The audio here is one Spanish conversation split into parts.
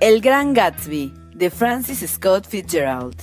El Gran Gatsby, de Francis Scott Fitzgerald.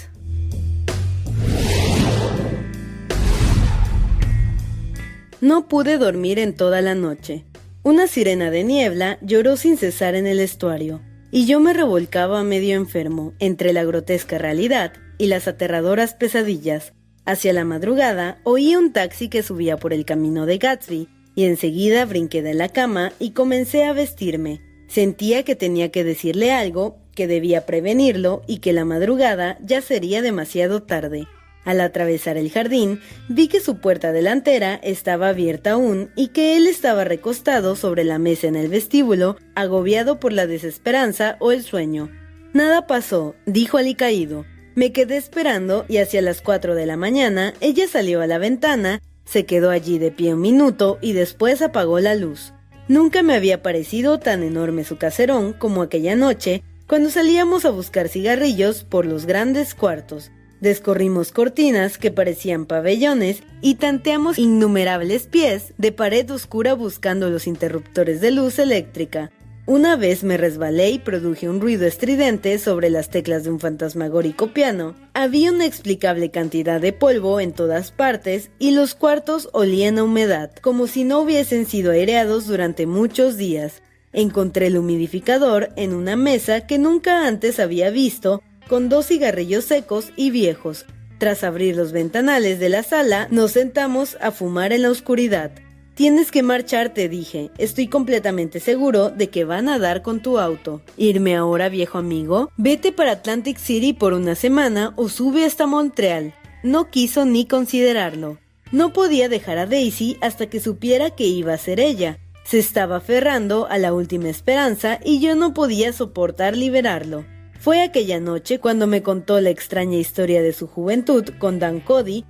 No pude dormir en toda la noche. Una sirena de niebla lloró sin cesar en el estuario, y yo me revolcaba medio enfermo entre la grotesca realidad y las aterradoras pesadillas. Hacia la madrugada oí un taxi que subía por el camino de Gatsby, y enseguida brinqué de la cama y comencé a vestirme. Sentía que tenía que decirle algo, que debía prevenirlo y que la madrugada ya sería demasiado tarde. Al atravesar el jardín, vi que su puerta delantera estaba abierta aún y que él estaba recostado sobre la mesa en el vestíbulo, agobiado por la desesperanza o el sueño. Nada pasó, dijo alicaído. Me quedé esperando y hacia las cuatro de la mañana ella salió a la ventana, se quedó allí de pie un minuto y después apagó la luz. Nunca me había parecido tan enorme su caserón como aquella noche cuando salíamos a buscar cigarrillos por los grandes cuartos. Descorrimos cortinas que parecían pabellones y tanteamos innumerables pies de pared oscura buscando los interruptores de luz eléctrica. Una vez me resbalé y produje un ruido estridente sobre las teclas de un fantasmagórico piano. Había una explicable cantidad de polvo en todas partes y los cuartos olían a humedad, como si no hubiesen sido aireados durante muchos días. Encontré el humidificador en una mesa que nunca antes había visto, con dos cigarrillos secos y viejos. Tras abrir los ventanales de la sala, nos sentamos a fumar en la oscuridad. Tienes que marcharte, dije. Estoy completamente seguro de que van a dar con tu auto. ¿Irme ahora, viejo amigo? Vete para Atlantic City por una semana o sube hasta Montreal. No quiso ni considerarlo. No podía dejar a Daisy hasta que supiera que iba a ser ella. Se estaba aferrando a la última esperanza y yo no podía soportar liberarlo. Fue aquella noche cuando me contó la extraña historia de su juventud con Dan Cody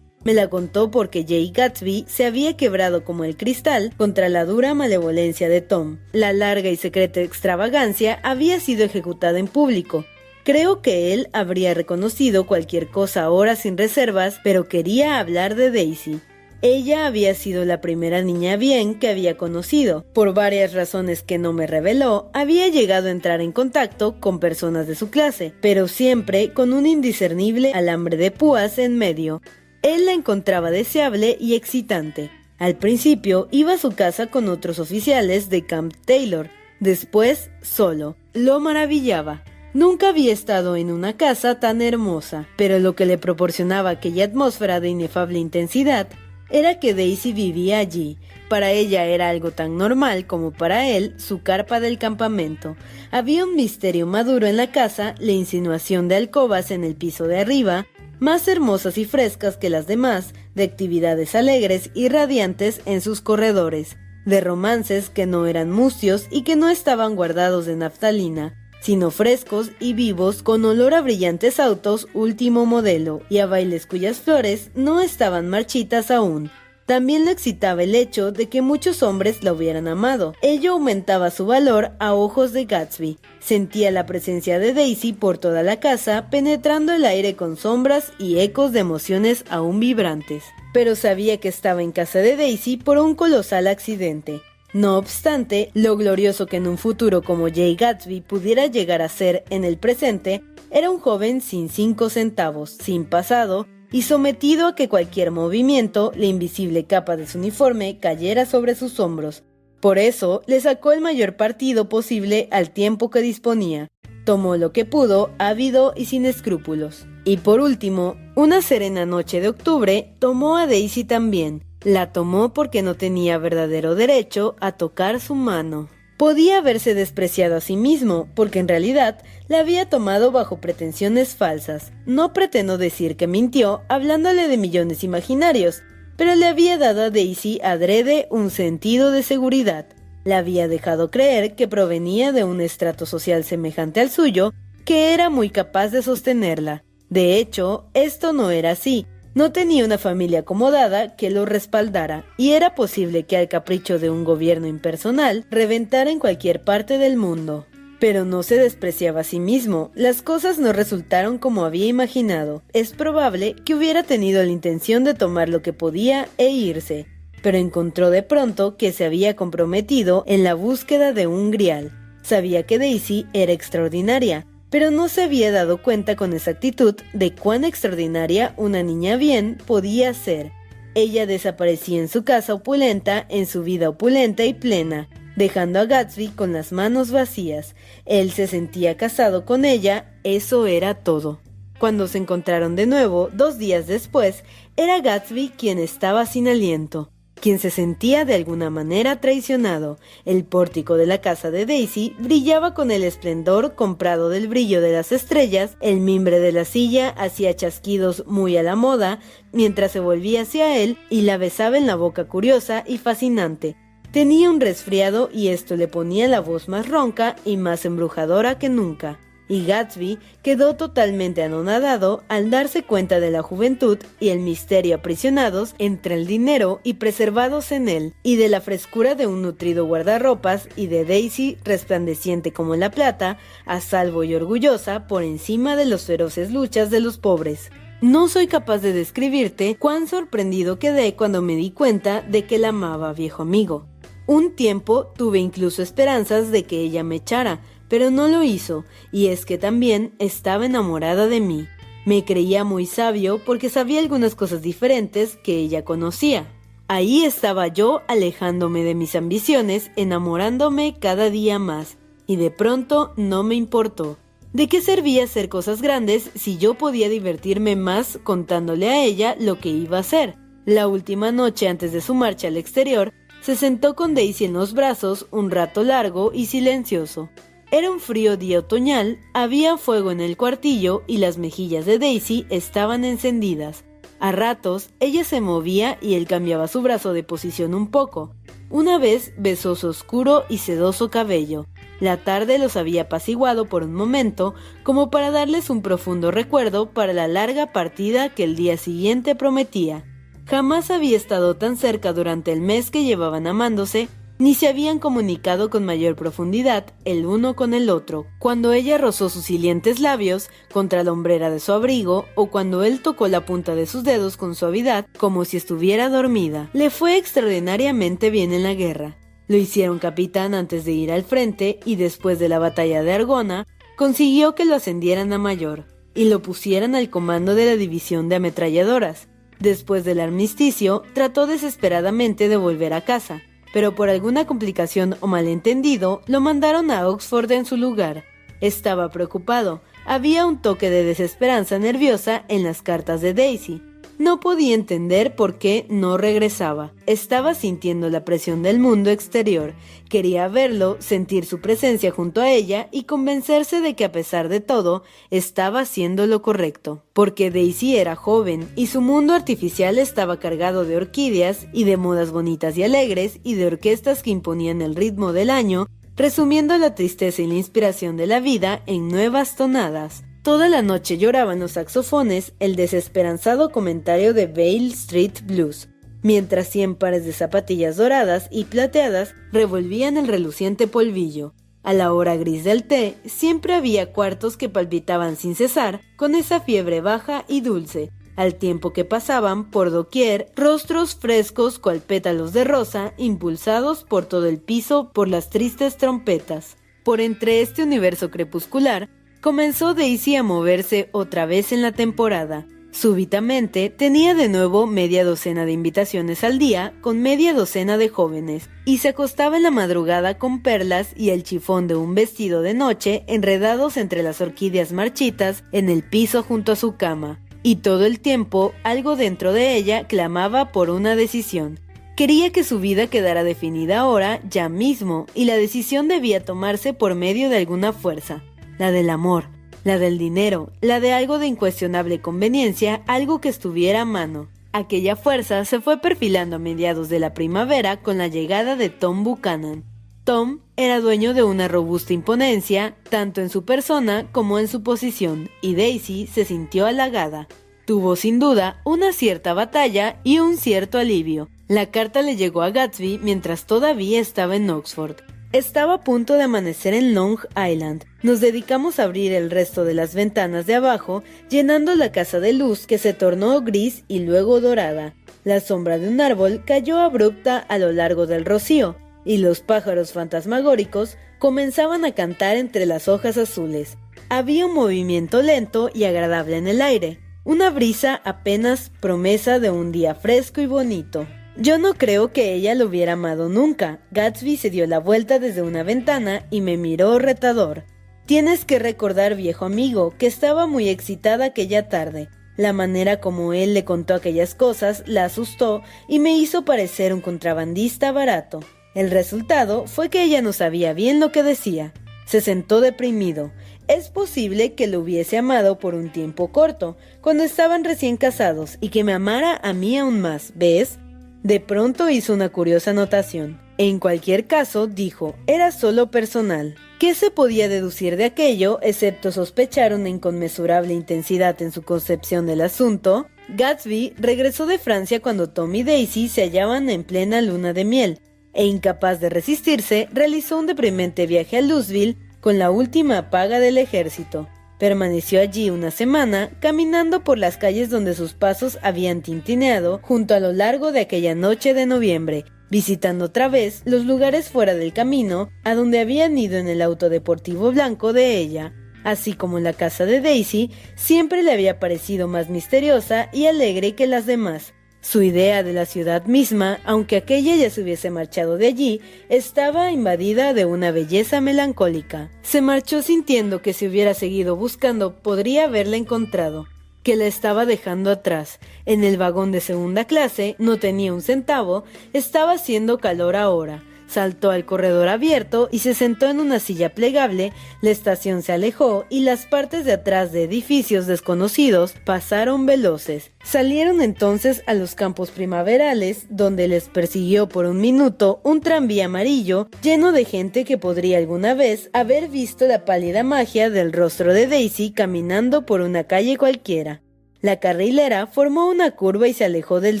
me la contó porque Jay Gatsby se había quebrado como el cristal contra la dura malevolencia de Tom. La larga y secreta extravagancia había sido ejecutada en público. Creo que él habría reconocido cualquier cosa ahora sin reservas, pero quería hablar de Daisy. Ella había sido la primera niña bien que había conocido. Por varias razones que no me reveló, había llegado a entrar en contacto con personas de su clase, pero siempre con un indiscernible alambre de púas en medio. Él la encontraba deseable y excitante. Al principio iba a su casa con otros oficiales de Camp Taylor, después solo. Lo maravillaba. Nunca había estado en una casa tan hermosa, pero lo que le proporcionaba aquella atmósfera de inefable intensidad era que Daisy vivía allí. Para ella era algo tan normal como para él su carpa del campamento. Había un misterio maduro en la casa, la insinuación de alcobas en el piso de arriba, más hermosas y frescas que las demás, de actividades alegres y radiantes en sus corredores, de romances que no eran mustios y que no estaban guardados de naftalina, sino frescos y vivos con olor a brillantes autos último modelo y a bailes cuyas flores no estaban marchitas aún, también le excitaba el hecho de que muchos hombres la hubieran amado. Ello aumentaba su valor a ojos de Gatsby. Sentía la presencia de Daisy por toda la casa, penetrando el aire con sombras y ecos de emociones aún vibrantes. Pero sabía que estaba en casa de Daisy por un colosal accidente. No obstante, lo glorioso que en un futuro como Jay Gatsby pudiera llegar a ser en el presente, era un joven sin cinco centavos, sin pasado, y sometido a que cualquier movimiento, la invisible capa de su uniforme cayera sobre sus hombros. Por eso le sacó el mayor partido posible al tiempo que disponía. Tomó lo que pudo, ávido y sin escrúpulos. Y por último, una serena noche de octubre, tomó a Daisy también. La tomó porque no tenía verdadero derecho a tocar su mano. Podía haberse despreciado a sí mismo, porque en realidad la había tomado bajo pretensiones falsas. No pretendo decir que mintió hablándole de millones imaginarios, pero le había dado a Daisy adrede un sentido de seguridad. Le había dejado creer que provenía de un estrato social semejante al suyo, que era muy capaz de sostenerla. De hecho, esto no era así. No tenía una familia acomodada que lo respaldara, y era posible que al capricho de un gobierno impersonal reventara en cualquier parte del mundo. Pero no se despreciaba a sí mismo, las cosas no resultaron como había imaginado. Es probable que hubiera tenido la intención de tomar lo que podía e irse, pero encontró de pronto que se había comprometido en la búsqueda de un grial. Sabía que Daisy era extraordinaria, pero no se había dado cuenta con exactitud de cuán extraordinaria una niña bien podía ser. Ella desaparecía en su casa opulenta, en su vida opulenta y plena, dejando a Gatsby con las manos vacías. Él se sentía casado con ella, eso era todo. Cuando se encontraron de nuevo, dos días después, era Gatsby quien estaba sin aliento, quien se sentía de alguna manera traicionado. El pórtico de la casa de Daisy brillaba con el esplendor comprado del brillo de las estrellas, el mimbre de la silla hacía chasquidos muy a la moda, mientras se volvía hacia él y la besaba en la boca curiosa y fascinante, Tenía un resfriado y esto le ponía la voz más ronca y más embrujadora que nunca. Y Gatsby quedó totalmente anonadado al darse cuenta de la juventud y el misterio aprisionados entre el dinero y preservados en él, y de la frescura de un nutrido guardarropas y de Daisy resplandeciente como la plata, a salvo y orgullosa por encima de los feroces luchas de los pobres. No soy capaz de describirte cuán sorprendido quedé cuando me di cuenta de que la amaba, viejo amigo. Un tiempo tuve incluso esperanzas de que ella me echara, pero no lo hizo, y es que también estaba enamorada de mí. Me creía muy sabio porque sabía algunas cosas diferentes que ella conocía. Ahí estaba yo alejándome de mis ambiciones, enamorándome cada día más, y de pronto no me importó. ¿De qué servía hacer cosas grandes si yo podía divertirme más contándole a ella lo que iba a hacer? La última noche antes de su marcha al exterior, se sentó con Daisy en los brazos un rato largo y silencioso. Era un frío día otoñal, había fuego en el cuartillo y las mejillas de Daisy estaban encendidas. A ratos ella se movía y él cambiaba su brazo de posición un poco. Una vez besó su oscuro y sedoso cabello. La tarde los había apaciguado por un momento, como para darles un profundo recuerdo para la larga partida que el día siguiente prometía. Jamás había estado tan cerca durante el mes que llevaban amándose, ni se habían comunicado con mayor profundidad el uno con el otro, cuando ella rozó sus hilientes labios contra la hombrera de su abrigo o cuando él tocó la punta de sus dedos con suavidad como si estuviera dormida. Le fue extraordinariamente bien en la guerra. Lo hicieron capitán antes de ir al frente y después de la batalla de Argona, consiguió que lo ascendieran a mayor y lo pusieran al comando de la división de ametralladoras. Después del armisticio, trató desesperadamente de volver a casa, pero por alguna complicación o malentendido, lo mandaron a Oxford en su lugar. Estaba preocupado, había un toque de desesperanza nerviosa en las cartas de Daisy, no podía entender por qué no regresaba. Estaba sintiendo la presión del mundo exterior. Quería verlo, sentir su presencia junto a ella y convencerse de que a pesar de todo estaba haciendo lo correcto. Porque Daisy era joven y su mundo artificial estaba cargado de orquídeas y de modas bonitas y alegres y de orquestas que imponían el ritmo del año, resumiendo la tristeza y la inspiración de la vida en nuevas tonadas. Toda la noche lloraban los saxofones el desesperanzado comentario de Vale Street Blues, mientras cien pares de zapatillas doradas y plateadas revolvían el reluciente polvillo. A la hora gris del té siempre había cuartos que palpitaban sin cesar con esa fiebre baja y dulce, al tiempo que pasaban por doquier rostros frescos cual pétalos de rosa impulsados por todo el piso por las tristes trompetas. Por entre este universo crepuscular comenzó Daisy a moverse otra vez en la temporada. Súbitamente tenía de nuevo media docena de invitaciones al día con media docena de jóvenes y se acostaba en la madrugada con perlas y el chifón de un vestido de noche enredados entre las orquídeas marchitas en el piso junto a su cama. Y todo el tiempo algo dentro de ella clamaba por una decisión. Quería que su vida quedara definida ahora, ya mismo, y la decisión debía tomarse por medio de alguna fuerza, la del amor, la del dinero, la de algo de incuestionable conveniencia, algo que estuviera a mano. Aquella fuerza se fue perfilando a mediados de la primavera con la llegada de Tom Buchanan. Tom era dueño de una robusta imponencia, tanto en su persona como en su posición, y Daisy se sintió halagada. Tuvo sin duda una cierta batalla y un cierto alivio. La carta le llegó a Gatsby mientras todavía estaba en Oxford. Estaba a punto de amanecer en Long Island. Nos dedicamos a abrir el resto de las ventanas de abajo, llenando la casa de luz que se tornó gris y luego dorada. La sombra de un árbol cayó abrupta a lo largo del rocío, y los pájaros fantasmagóricos comenzaban a cantar entre las hojas azules. Había un movimiento lento y agradable en el aire, una brisa apenas promesa de un día fresco y bonito. Yo no creo que ella lo hubiera amado nunca. Gatsby se dio la vuelta desde una ventana y me miró retador. Tienes que recordar, viejo amigo, que estaba muy excitada aquella tarde. La manera como él le contó aquellas cosas la asustó y me hizo parecer un contrabandista barato. El resultado fue que ella no sabía bien lo que decía. Se sentó deprimido. Es posible que lo hubiese amado por un tiempo corto, cuando estaban recién casados, y que me amara a mí aún más, ¿ves? De pronto hizo una curiosa anotación. En cualquier caso, dijo, era solo personal. ¿Qué se podía deducir de aquello, excepto sospechar una inconmensurable intensidad en su concepción del asunto? Gatsby regresó de Francia cuando Tom y Daisy se hallaban en plena luna de miel, e incapaz de resistirse, realizó un deprimente viaje a Louisville con la última paga del ejército. Permaneció allí una semana, caminando por las calles donde sus pasos habían tintineado junto a lo largo de aquella noche de noviembre, visitando otra vez los lugares fuera del camino a donde habían ido en el auto deportivo blanco de ella, así como la casa de Daisy, siempre le había parecido más misteriosa y alegre que las demás. Su idea de la ciudad misma, aunque aquella ya se hubiese marchado de allí, estaba invadida de una belleza melancólica. Se marchó sintiendo que si hubiera seguido buscando podría haberla encontrado, que la estaba dejando atrás. En el vagón de segunda clase no tenía un centavo, estaba haciendo calor ahora saltó al corredor abierto y se sentó en una silla plegable, la estación se alejó y las partes de atrás de edificios desconocidos pasaron veloces. Salieron entonces a los campos primaverales, donde les persiguió por un minuto un tranvía amarillo lleno de gente que podría alguna vez haber visto la pálida magia del rostro de Daisy caminando por una calle cualquiera. La carrilera formó una curva y se alejó del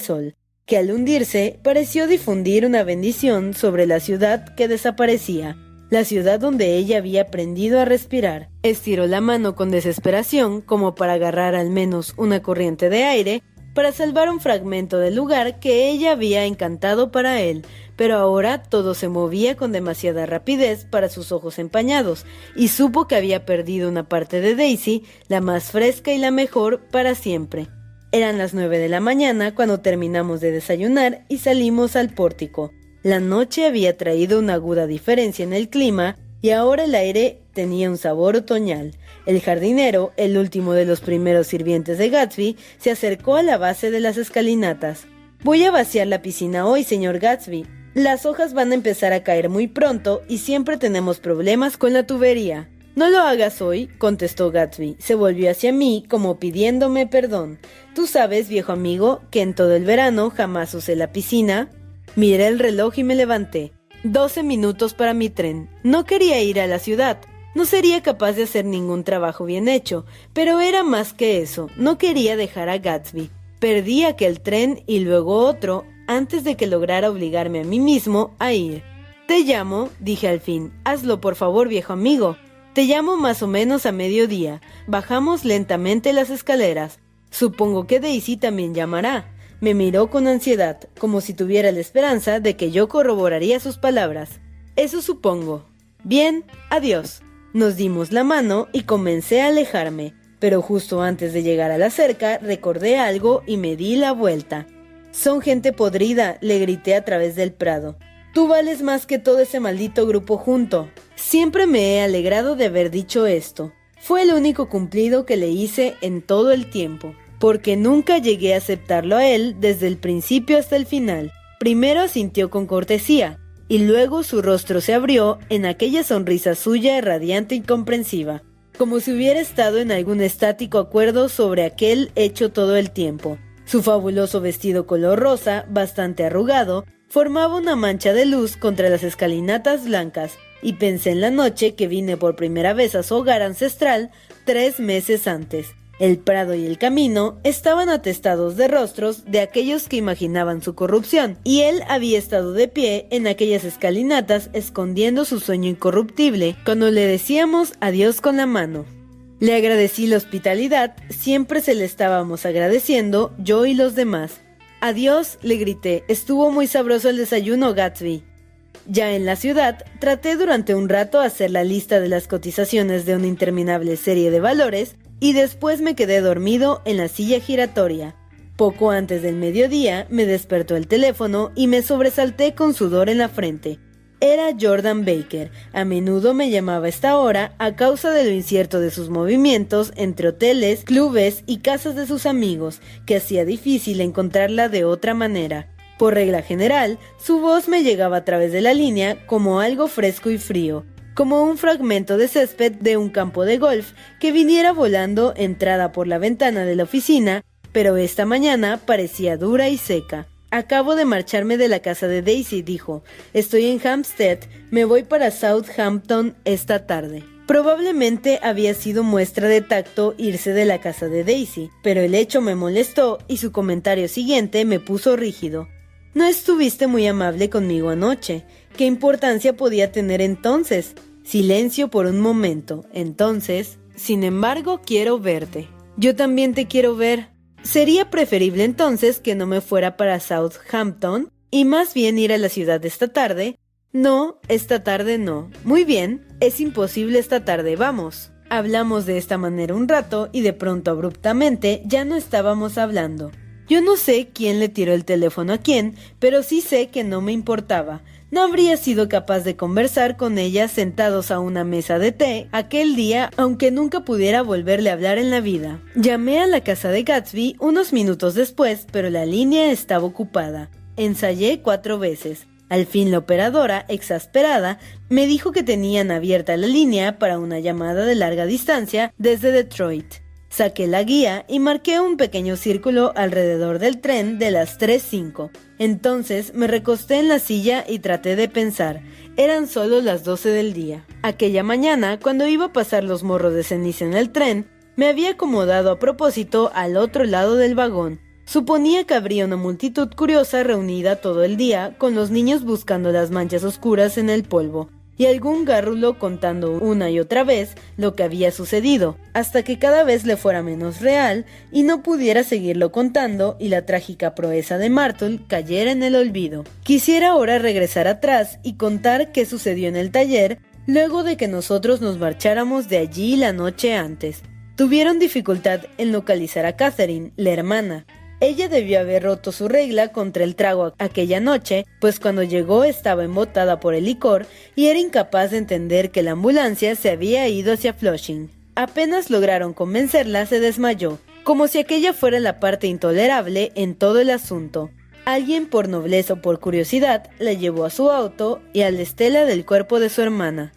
sol que al hundirse pareció difundir una bendición sobre la ciudad que desaparecía, la ciudad donde ella había aprendido a respirar. Estiró la mano con desesperación como para agarrar al menos una corriente de aire para salvar un fragmento del lugar que ella había encantado para él, pero ahora todo se movía con demasiada rapidez para sus ojos empañados, y supo que había perdido una parte de Daisy, la más fresca y la mejor, para siempre. Eran las nueve de la mañana cuando terminamos de desayunar y salimos al pórtico. La noche había traído una aguda diferencia en el clima y ahora el aire tenía un sabor otoñal. El jardinero, el último de los primeros sirvientes de Gatsby, se acercó a la base de las escalinatas. Voy a vaciar la piscina hoy, señor Gatsby. Las hojas van a empezar a caer muy pronto y siempre tenemos problemas con la tubería. No lo hagas hoy, contestó Gatsby. Se volvió hacia mí como pidiéndome perdón. Tú sabes, viejo amigo, que en todo el verano jamás usé la piscina. Miré el reloj y me levanté. Doce minutos para mi tren. No quería ir a la ciudad. No sería capaz de hacer ningún trabajo bien hecho, pero era más que eso. No quería dejar a Gatsby. Perdí aquel tren y luego otro antes de que lograra obligarme a mí mismo a ir. Te llamo, dije al fin. Hazlo por favor, viejo amigo. Te llamo más o menos a mediodía. Bajamos lentamente las escaleras. Supongo que Daisy también llamará. Me miró con ansiedad, como si tuviera la esperanza de que yo corroboraría sus palabras. Eso supongo. Bien, adiós. Nos dimos la mano y comencé a alejarme. pero justo antes de llegar a la cerca recordé algo y me di la vuelta. Son gente podrida, le grité a través del prado. Tú vales más que todo ese maldito grupo junto. Siempre me he alegrado de haber dicho esto. Fue el único cumplido que le hice en todo el tiempo, porque nunca llegué a aceptarlo a él desde el principio hasta el final. Primero sintió con cortesía, y luego su rostro se abrió en aquella sonrisa suya radiante y comprensiva, como si hubiera estado en algún estático acuerdo sobre aquel hecho todo el tiempo. Su fabuloso vestido color rosa, bastante arrugado, formaba una mancha de luz contra las escalinatas blancas, y pensé en la noche que vine por primera vez a su hogar ancestral tres meses antes. El prado y el camino estaban atestados de rostros de aquellos que imaginaban su corrupción, y él había estado de pie en aquellas escalinatas escondiendo su sueño incorruptible cuando le decíamos adiós con la mano. Le agradecí la hospitalidad, siempre se le estábamos agradeciendo, yo y los demás. Adiós, le grité, estuvo muy sabroso el desayuno, Gatsby. Ya en la ciudad, traté durante un rato hacer la lista de las cotizaciones de una interminable serie de valores y después me quedé dormido en la silla giratoria. Poco antes del mediodía me despertó el teléfono y me sobresalté con sudor en la frente. Era Jordan Baker. A menudo me llamaba a esta hora a causa de lo incierto de sus movimientos entre hoteles, clubes y casas de sus amigos, que hacía difícil encontrarla de otra manera. Por regla general, su voz me llegaba a través de la línea como algo fresco y frío, como un fragmento de césped de un campo de golf que viniera volando entrada por la ventana de la oficina, pero esta mañana parecía dura y seca. Acabo de marcharme de la casa de Daisy, dijo. Estoy en Hampstead, me voy para Southampton esta tarde. Probablemente había sido muestra de tacto irse de la casa de Daisy, pero el hecho me molestó y su comentario siguiente me puso rígido. No estuviste muy amable conmigo anoche. ¿Qué importancia podía tener entonces? Silencio por un momento. Entonces, sin embargo, quiero verte. Yo también te quiero ver. Sería preferible entonces que no me fuera para Southampton y más bien ir a la ciudad esta tarde. No, esta tarde no. Muy bien, es imposible esta tarde, vamos. Hablamos de esta manera un rato y de pronto abruptamente ya no estábamos hablando. Yo no sé quién le tiró el teléfono a quién, pero sí sé que no me importaba. No habría sido capaz de conversar con ella sentados a una mesa de té aquel día, aunque nunca pudiera volverle a hablar en la vida. Llamé a la casa de Gatsby unos minutos después, pero la línea estaba ocupada. Ensayé cuatro veces. Al fin la operadora, exasperada, me dijo que tenían abierta la línea para una llamada de larga distancia desde Detroit. Saqué la guía y marqué un pequeño círculo alrededor del tren de las 3.05. Entonces me recosté en la silla y traté de pensar. Eran solo las 12 del día. Aquella mañana, cuando iba a pasar los morros de ceniza en el tren, me había acomodado a propósito al otro lado del vagón. Suponía que habría una multitud curiosa reunida todo el día, con los niños buscando las manchas oscuras en el polvo, y algún gárrulo contando una y otra vez lo que había sucedido, hasta que cada vez le fuera menos real y no pudiera seguirlo contando y la trágica proeza de Martle cayera en el olvido. Quisiera ahora regresar atrás y contar qué sucedió en el taller luego de que nosotros nos marcháramos de allí la noche antes. Tuvieron dificultad en localizar a Catherine, la hermana, ella debió haber roto su regla contra el trago aquella noche, pues cuando llegó estaba embotada por el licor y era incapaz de entender que la ambulancia se había ido hacia Flushing. Apenas lograron convencerla, se desmayó, como si aquella fuera la parte intolerable en todo el asunto. Alguien por nobleza o por curiosidad la llevó a su auto y a la estela del cuerpo de su hermana.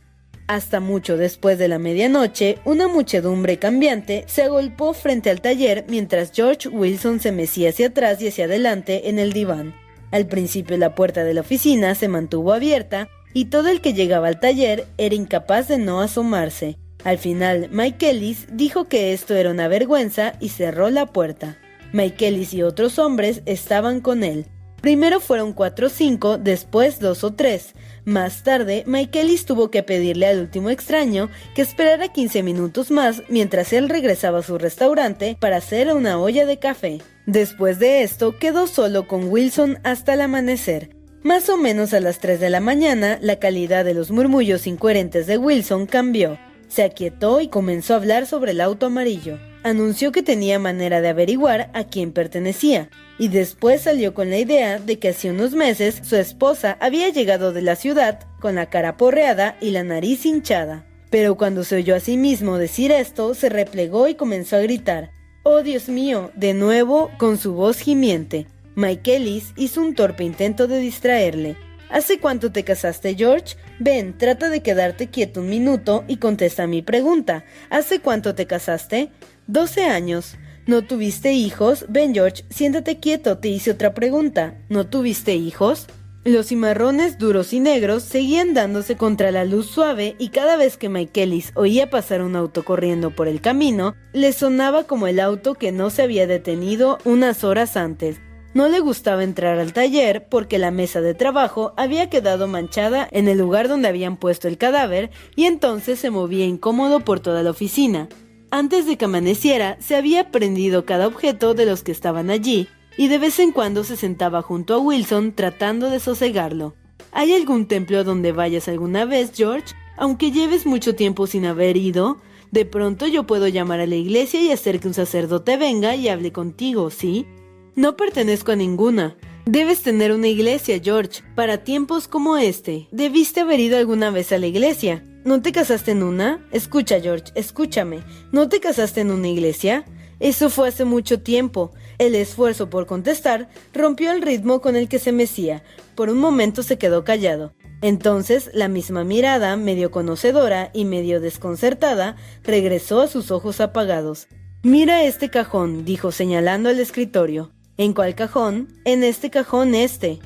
Hasta mucho después de la medianoche, una muchedumbre cambiante se agolpó frente al taller mientras George Wilson se mecía hacia atrás y hacia adelante en el diván. Al principio la puerta de la oficina se mantuvo abierta y todo el que llegaba al taller era incapaz de no asomarse. Al final, Mike Ellis dijo que esto era una vergüenza y cerró la puerta. Mike Ellis y otros hombres estaban con él. Primero fueron cuatro o cinco, después dos o tres. Más tarde, Michaelis tuvo que pedirle al último extraño que esperara 15 minutos más mientras él regresaba a su restaurante para hacer una olla de café. Después de esto, quedó solo con Wilson hasta el amanecer. Más o menos a las 3 de la mañana, la calidad de los murmullos incoherentes de Wilson cambió. Se aquietó y comenzó a hablar sobre el auto amarillo. Anunció que tenía manera de averiguar a quién pertenecía, y después salió con la idea de que hace unos meses su esposa había llegado de la ciudad con la cara porreada y la nariz hinchada. Pero cuando se oyó a sí mismo decir esto, se replegó y comenzó a gritar. ¡Oh, Dios mío! De nuevo, con su voz gimiente. Mike Ellis hizo un torpe intento de distraerle. ¿Hace cuánto te casaste, George? Ven, trata de quedarte quieto un minuto y contesta mi pregunta. ¿Hace cuánto te casaste? Doce años. ¿No tuviste hijos? Ven, George, siéntate quieto, te hice otra pregunta. ¿No tuviste hijos? Los cimarrones duros y negros seguían dándose contra la luz suave y cada vez que Michaelis oía pasar un auto corriendo por el camino, le sonaba como el auto que no se había detenido unas horas antes. No le gustaba entrar al taller porque la mesa de trabajo había quedado manchada en el lugar donde habían puesto el cadáver y entonces se movía incómodo por toda la oficina. Antes de que amaneciera, se había prendido cada objeto de los que estaban allí y de vez en cuando se sentaba junto a Wilson tratando de sosegarlo. ¿Hay algún templo donde vayas alguna vez, George? Aunque lleves mucho tiempo sin haber ido, de pronto yo puedo llamar a la iglesia y hacer que un sacerdote venga y hable contigo, ¿sí? No pertenezco a ninguna. Debes tener una iglesia, George. Para tiempos como este, debiste haber ido alguna vez a la iglesia. ¿No te casaste en una? Escucha, George, escúchame. ¿No te casaste en una iglesia? Eso fue hace mucho tiempo. El esfuerzo por contestar rompió el ritmo con el que se mecía. Por un momento se quedó callado. Entonces la misma mirada, medio conocedora y medio desconcertada, regresó a sus ojos apagados. Mira este cajón, dijo señalando el escritorio. ¿En cuál cajón? En este cajón este.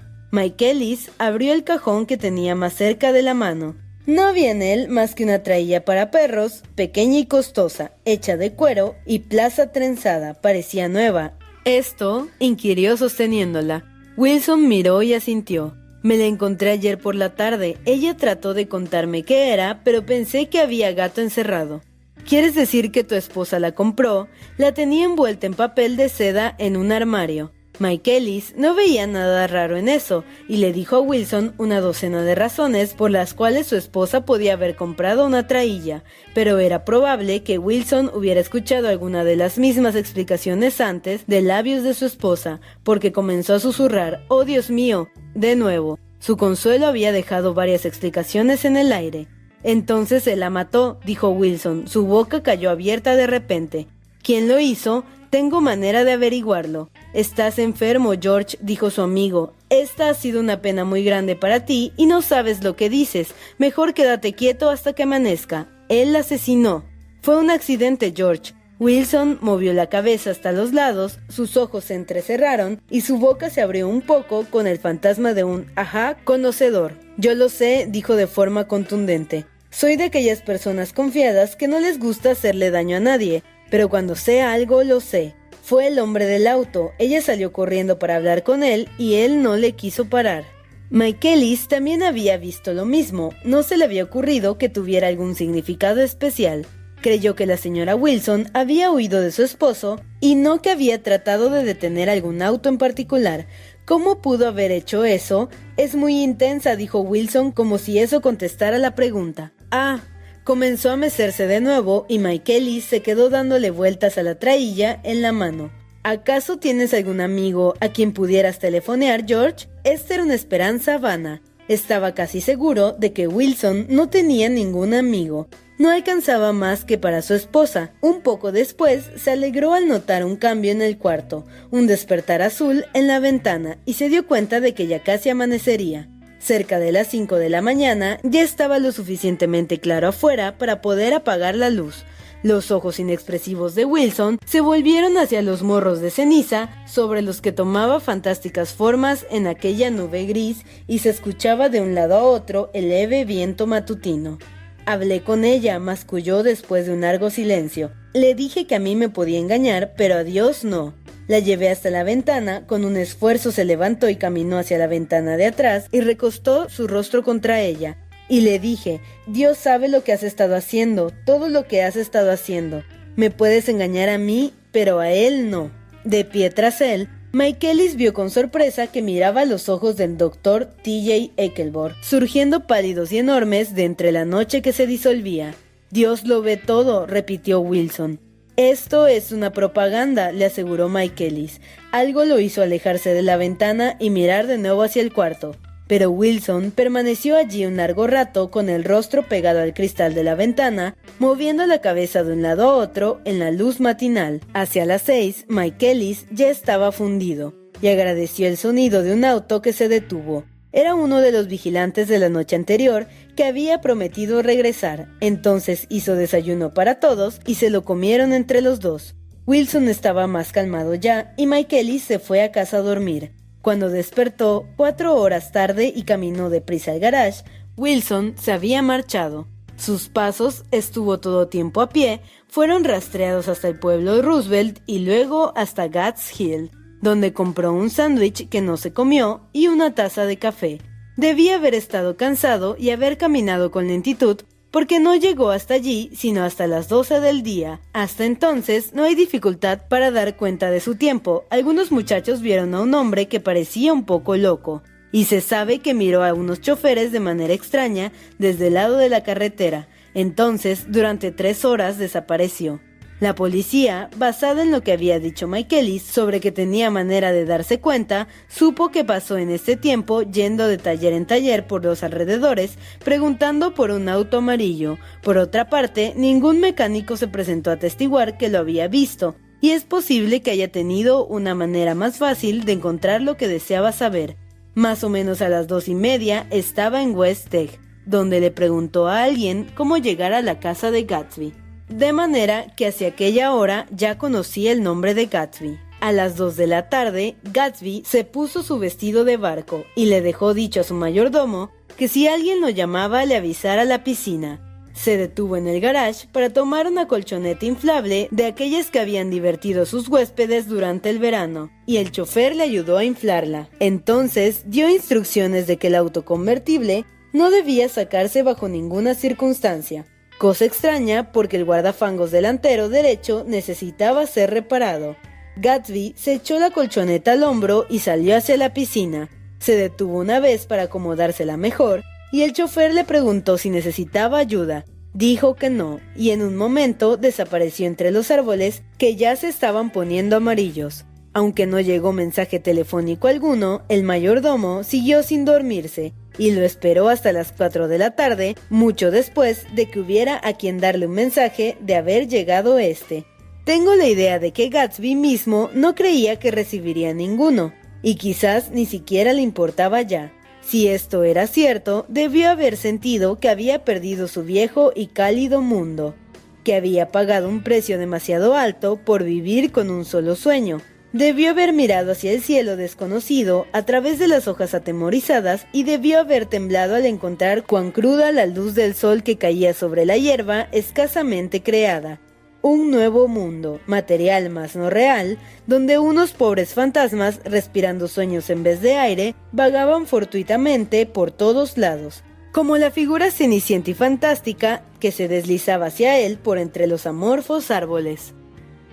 Ellis abrió el cajón que tenía más cerca de la mano. No había en él más que una trailla para perros, pequeña y costosa, hecha de cuero y plaza trenzada, parecía nueva. Esto, inquirió sosteniéndola. Wilson miró y asintió. Me la encontré ayer por la tarde. Ella trató de contarme qué era, pero pensé que había gato encerrado. ¿Quieres decir que tu esposa la compró? La tenía envuelta en papel de seda en un armario. Mike Ellis no veía nada raro en eso y le dijo a Wilson una docena de razones por las cuales su esposa podía haber comprado una trailla, pero era probable que Wilson hubiera escuchado alguna de las mismas explicaciones antes de labios de su esposa, porque comenzó a susurrar, oh Dios mío, de nuevo. Su consuelo había dejado varias explicaciones en el aire. Entonces se la mató, dijo Wilson. Su boca cayó abierta de repente. ¿Quién lo hizo? Tengo manera de averiguarlo. Estás enfermo, George, dijo su amigo. Esta ha sido una pena muy grande para ti y no sabes lo que dices. Mejor quédate quieto hasta que amanezca. Él asesinó. Fue un accidente, George. Wilson movió la cabeza hasta los lados, sus ojos se entrecerraron y su boca se abrió un poco con el fantasma de un ajá conocedor. Yo lo sé, dijo de forma contundente. Soy de aquellas personas confiadas que no les gusta hacerle daño a nadie, pero cuando sé algo lo sé. Fue el hombre del auto, ella salió corriendo para hablar con él y él no le quiso parar. Ellis también había visto lo mismo, no se le había ocurrido que tuviera algún significado especial. Creyó que la señora Wilson había huido de su esposo y no que había tratado de detener algún auto en particular, ¿Cómo pudo haber hecho eso? Es muy intensa, dijo Wilson, como si eso contestara la pregunta. Ah, comenzó a mecerse de nuevo y Ellis se quedó dándole vueltas a la trailla en la mano. ¿Acaso tienes algún amigo a quien pudieras telefonear, George? Esta era una esperanza vana. Estaba casi seguro de que Wilson no tenía ningún amigo, no alcanzaba más que para su esposa. Un poco después se alegró al notar un cambio en el cuarto, un despertar azul en la ventana y se dio cuenta de que ya casi amanecería. Cerca de las 5 de la mañana ya estaba lo suficientemente claro afuera para poder apagar la luz. Los ojos inexpresivos de Wilson se volvieron hacia los morros de ceniza sobre los que tomaba fantásticas formas en aquella nube gris y se escuchaba de un lado a otro el leve viento matutino. Hablé con ella, masculló después de un largo silencio. Le dije que a mí me podía engañar, pero a Dios no. La llevé hasta la ventana, con un esfuerzo se levantó y caminó hacia la ventana de atrás y recostó su rostro contra ella. Y le dije, Dios sabe lo que has estado haciendo, todo lo que has estado haciendo. Me puedes engañar a mí, pero a él no. De pie tras él, Ellis vio con sorpresa que miraba los ojos del doctor T.J. Ekelborg, surgiendo pálidos y enormes de entre la noche que se disolvía. Dios lo ve todo, repitió Wilson. Esto es una propaganda, le aseguró Michaelis. Algo lo hizo alejarse de la ventana y mirar de nuevo hacia el cuarto. Pero Wilson permaneció allí un largo rato con el rostro pegado al cristal de la ventana, moviendo la cabeza de un lado a otro en la luz matinal. Hacia las seis, Mike Ellis ya estaba fundido y agradeció el sonido de un auto que se detuvo. Era uno de los vigilantes de la noche anterior que había prometido regresar. Entonces hizo desayuno para todos y se lo comieron entre los dos. Wilson estaba más calmado ya y Mike Ellis se fue a casa a dormir. Cuando despertó cuatro horas tarde y caminó deprisa al garage, Wilson se había marchado. Sus pasos, estuvo todo tiempo a pie, fueron rastreados hasta el pueblo de Roosevelt y luego hasta Gats Hill, donde compró un sándwich que no se comió y una taza de café. Debía haber estado cansado y haber caminado con lentitud porque no llegó hasta allí sino hasta las 12 del día. Hasta entonces no hay dificultad para dar cuenta de su tiempo. Algunos muchachos vieron a un hombre que parecía un poco loco, y se sabe que miró a unos choferes de manera extraña desde el lado de la carretera. Entonces, durante tres horas desapareció. La policía, basada en lo que había dicho Michaelis sobre que tenía manera de darse cuenta, supo que pasó en este tiempo yendo de taller en taller por los alrededores, preguntando por un auto amarillo. Por otra parte, ningún mecánico se presentó a testiguar que lo había visto, y es posible que haya tenido una manera más fácil de encontrar lo que deseaba saber. Más o menos a las dos y media estaba en West Tech, donde le preguntó a alguien cómo llegar a la casa de Gatsby de manera que hacia aquella hora ya conocía el nombre de Gatsby. A las 2 de la tarde, Gatsby se puso su vestido de barco y le dejó dicho a su mayordomo que si alguien lo llamaba le avisara a la piscina. Se detuvo en el garage para tomar una colchoneta inflable de aquellas que habían divertido sus huéspedes durante el verano, y el chofer le ayudó a inflarla. Entonces dio instrucciones de que el auto convertible no debía sacarse bajo ninguna circunstancia, cosa extraña porque el guardafangos delantero derecho necesitaba ser reparado. Gatsby se echó la colchoneta al hombro y salió hacia la piscina. Se detuvo una vez para acomodársela mejor y el chofer le preguntó si necesitaba ayuda. Dijo que no, y en un momento desapareció entre los árboles que ya se estaban poniendo amarillos. Aunque no llegó mensaje telefónico alguno, el mayordomo siguió sin dormirse y lo esperó hasta las 4 de la tarde, mucho después de que hubiera a quien darle un mensaje de haber llegado este. Tengo la idea de que Gatsby mismo no creía que recibiría ninguno, y quizás ni siquiera le importaba ya. Si esto era cierto, debió haber sentido que había perdido su viejo y cálido mundo, que había pagado un precio demasiado alto por vivir con un solo sueño, Debió haber mirado hacia el cielo desconocido a través de las hojas atemorizadas y debió haber temblado al encontrar cuán cruda la luz del sol que caía sobre la hierba escasamente creada. Un nuevo mundo, material más no real, donde unos pobres fantasmas, respirando sueños en vez de aire, vagaban fortuitamente por todos lados, como la figura cenicienta y fantástica que se deslizaba hacia él por entre los amorfos árboles.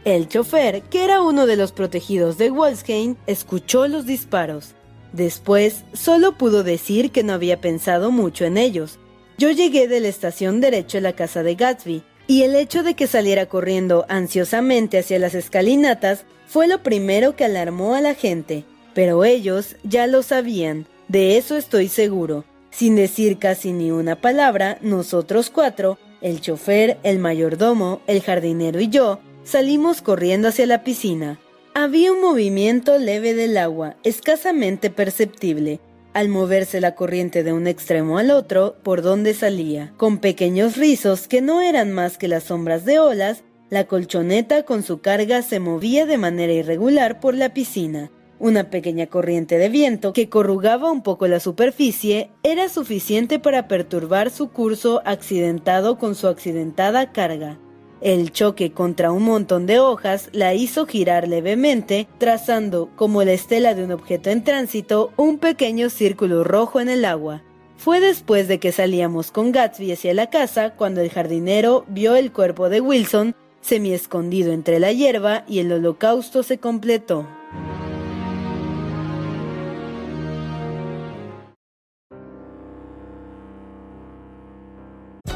El chofer, que era uno de los protegidos de Wolfsheim, escuchó los disparos. Después, solo pudo decir que no había pensado mucho en ellos. Yo llegué de la estación derecho a la casa de Gatsby, y el hecho de que saliera corriendo ansiosamente hacia las escalinatas fue lo primero que alarmó a la gente. Pero ellos ya lo sabían, de eso estoy seguro. Sin decir casi ni una palabra, nosotros cuatro, el chofer, el mayordomo, el jardinero y yo, Salimos corriendo hacia la piscina. Había un movimiento leve del agua, escasamente perceptible, al moverse la corriente de un extremo al otro por donde salía. Con pequeños rizos que no eran más que las sombras de olas, la colchoneta con su carga se movía de manera irregular por la piscina. Una pequeña corriente de viento que corrugaba un poco la superficie era suficiente para perturbar su curso accidentado con su accidentada carga. El choque contra un montón de hojas la hizo girar levemente, trazando, como la estela de un objeto en tránsito, un pequeño círculo rojo en el agua. Fue después de que salíamos con Gatsby hacia la casa cuando el jardinero vio el cuerpo de Wilson semi escondido entre la hierba y el holocausto se completó.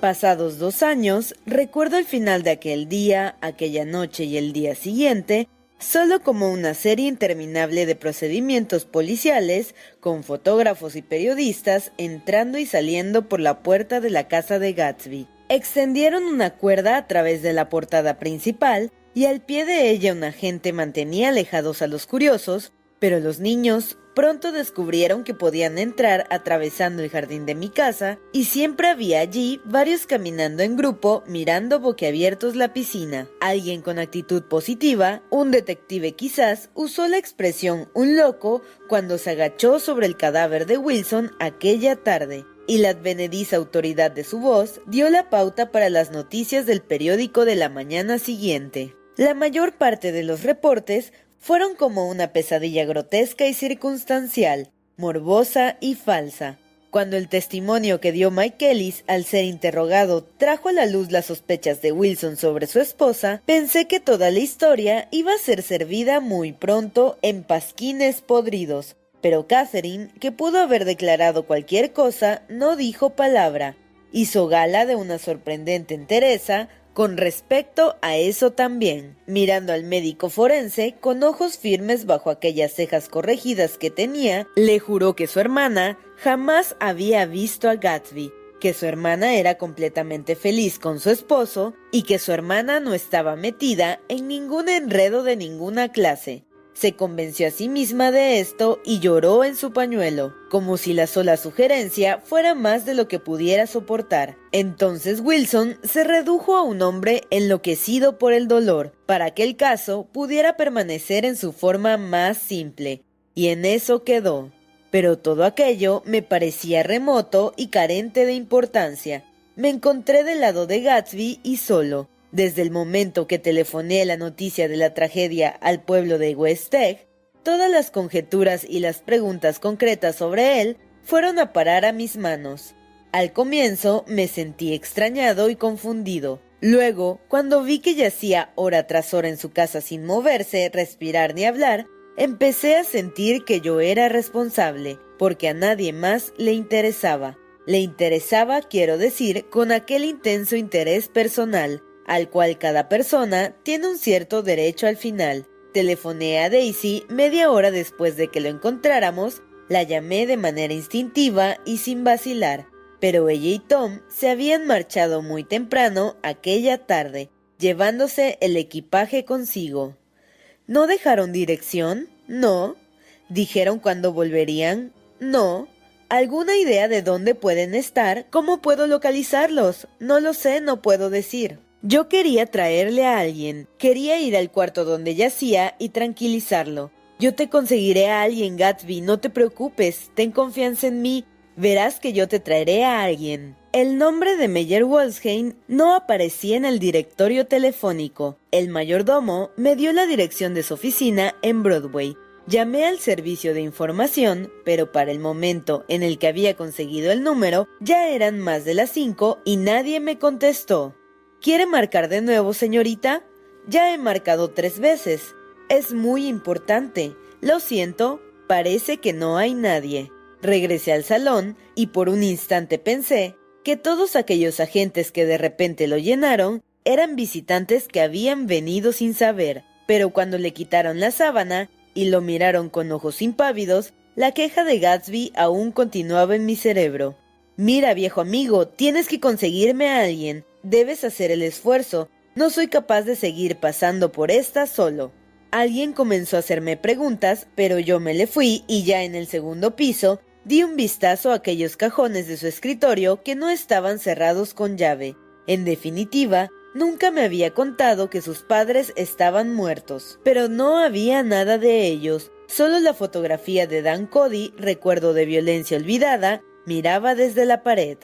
Pasados dos años, recuerdo el final de aquel día, aquella noche y el día siguiente, solo como una serie interminable de procedimientos policiales, con fotógrafos y periodistas entrando y saliendo por la puerta de la casa de Gatsby. Extendieron una cuerda a través de la portada principal y al pie de ella un agente mantenía alejados a los curiosos, pero los niños pronto descubrieron que podían entrar atravesando el jardín de mi casa y siempre había allí varios caminando en grupo mirando boquiabiertos la piscina. Alguien con actitud positiva, un detective quizás, usó la expresión un loco cuando se agachó sobre el cadáver de Wilson aquella tarde y la advenediza autoridad de su voz dio la pauta para las noticias del periódico de la mañana siguiente. La mayor parte de los reportes fueron como una pesadilla grotesca y circunstancial, morbosa y falsa. Cuando el testimonio que dio Mike Ellis al ser interrogado trajo a la luz las sospechas de Wilson sobre su esposa, pensé que toda la historia iba a ser servida muy pronto en pasquines podridos. Pero Catherine, que pudo haber declarado cualquier cosa, no dijo palabra. Hizo gala de una sorprendente entereza, con respecto a eso también, mirando al médico forense con ojos firmes bajo aquellas cejas corregidas que tenía, le juró que su hermana jamás había visto a Gatsby, que su hermana era completamente feliz con su esposo y que su hermana no estaba metida en ningún enredo de ninguna clase, se convenció a sí misma de esto y lloró en su pañuelo, como si la sola sugerencia fuera más de lo que pudiera soportar. Entonces Wilson se redujo a un hombre enloquecido por el dolor, para que el caso pudiera permanecer en su forma más simple, y en eso quedó. Pero todo aquello me parecía remoto y carente de importancia. Me encontré del lado de Gatsby y solo, desde el momento que telefoné la noticia de la tragedia al pueblo de West Egg, todas las conjeturas y las preguntas concretas sobre él fueron a parar a mis manos. Al comienzo me sentí extrañado y confundido. Luego, cuando vi que yacía hora tras hora en su casa sin moverse, respirar ni hablar, empecé a sentir que yo era responsable, porque a nadie más le interesaba. Le interesaba, quiero decir, con aquel intenso interés personal, al cual cada persona tiene un cierto derecho al final. Telefoné a Daisy media hora después de que lo encontráramos, la llamé de manera instintiva y sin vacilar, pero ella y Tom se habían marchado muy temprano aquella tarde, llevándose el equipaje consigo. ¿No dejaron dirección? No. ¿Dijeron cuándo volverían? No. ¿Alguna idea de dónde pueden estar? ¿Cómo puedo localizarlos? No lo sé, no puedo decir. Yo quería traerle a alguien, quería ir al cuarto donde yacía y tranquilizarlo. Yo te conseguiré a alguien, Gatsby, no te preocupes, ten confianza en mí, verás que yo te traeré a alguien. El nombre de Meyer Wolsheim no aparecía en el directorio telefónico. El mayordomo me dio la dirección de su oficina en Broadway. Llamé al servicio de información, pero para el momento en el que había conseguido el número ya eran más de las cinco y nadie me contestó. ¿Quiere marcar de nuevo, señorita? Ya he marcado tres veces. Es muy importante. Lo siento, parece que no hay nadie. Regresé al salón y por un instante pensé que todos aquellos agentes que de repente lo llenaron eran visitantes que habían venido sin saber, pero cuando le quitaron la sábana y lo miraron con ojos impávidos, la queja de Gatsby aún continuaba en mi cerebro. Mira, viejo amigo, tienes que conseguirme a alguien. Debes hacer el esfuerzo. No soy capaz de seguir pasando por esta solo. Alguien comenzó a hacerme preguntas, pero yo me le fui y ya en el segundo piso di un vistazo a aquellos cajones de su escritorio que no estaban cerrados con llave. En definitiva, nunca me había contado que sus padres estaban muertos, pero no había nada de ellos, solo la fotografía de Dan Cody, recuerdo de violencia olvidada, miraba desde la pared.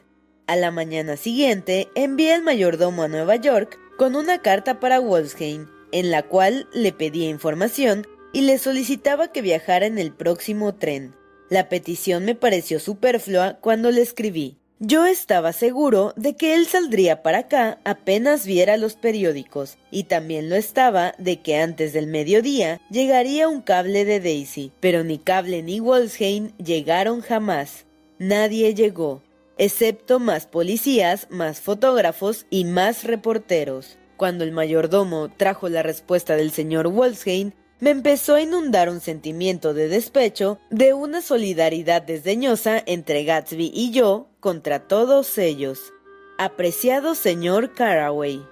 A la mañana siguiente envié al mayordomo a Nueva York con una carta para Wolfsheim, en la cual le pedía información y le solicitaba que viajara en el próximo tren. La petición me pareció superflua cuando le escribí. Yo estaba seguro de que él saldría para acá apenas viera los periódicos, y también lo estaba de que antes del mediodía llegaría un cable de Daisy, pero ni cable ni Wolfsheim llegaron jamás. Nadie llegó, excepto más policías, más fotógrafos y más reporteros. Cuando el mayordomo trajo la respuesta del señor Wolfsheim, me empezó a inundar un sentimiento de despecho, de una solidaridad desdeñosa entre Gatsby y yo contra todos ellos. Apreciado señor Caraway,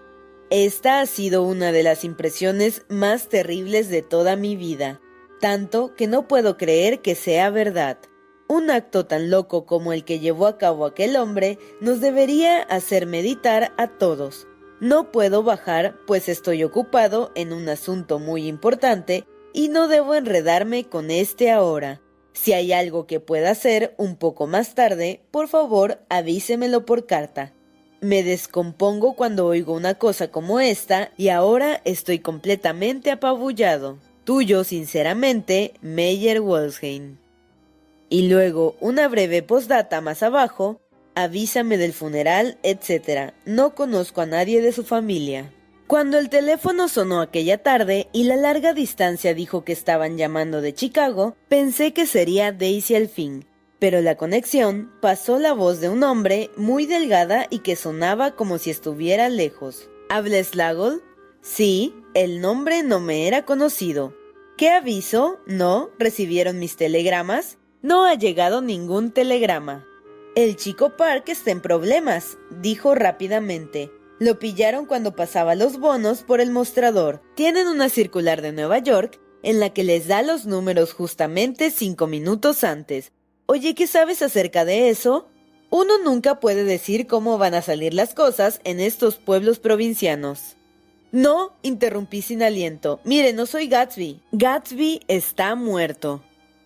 esta ha sido una de las impresiones más terribles de toda mi vida, tanto que no puedo creer que sea verdad. Un acto tan loco como el que llevó a cabo aquel hombre nos debería hacer meditar a todos. No puedo bajar, pues estoy ocupado en un asunto muy importante y no debo enredarme con este ahora. Si hay algo que pueda hacer un poco más tarde, por favor avísemelo por carta. Me descompongo cuando oigo una cosa como esta y ahora estoy completamente apabullado. Tuyo, sinceramente, Meyer Wolfsheim. Y luego una breve postdata más abajo, avísame del funeral, etc. No conozco a nadie de su familia. Cuando el teléfono sonó aquella tarde y la larga distancia dijo que estaban llamando de Chicago, pensé que sería Daisy al fin. Pero la conexión pasó la voz de un hombre muy delgada y que sonaba como si estuviera lejos. ¿Habla Slagol? Sí, el nombre no me era conocido. ¿Qué aviso? No, recibieron mis telegramas. No ha llegado ningún telegrama. El chico Park está en problemas, dijo rápidamente. Lo pillaron cuando pasaba los bonos por el mostrador. Tienen una circular de Nueva York en la que les da los números justamente cinco minutos antes. Oye, ¿qué sabes acerca de eso? Uno nunca puede decir cómo van a salir las cosas en estos pueblos provincianos. No, interrumpí sin aliento. Mire, no soy Gatsby. Gatsby está muerto.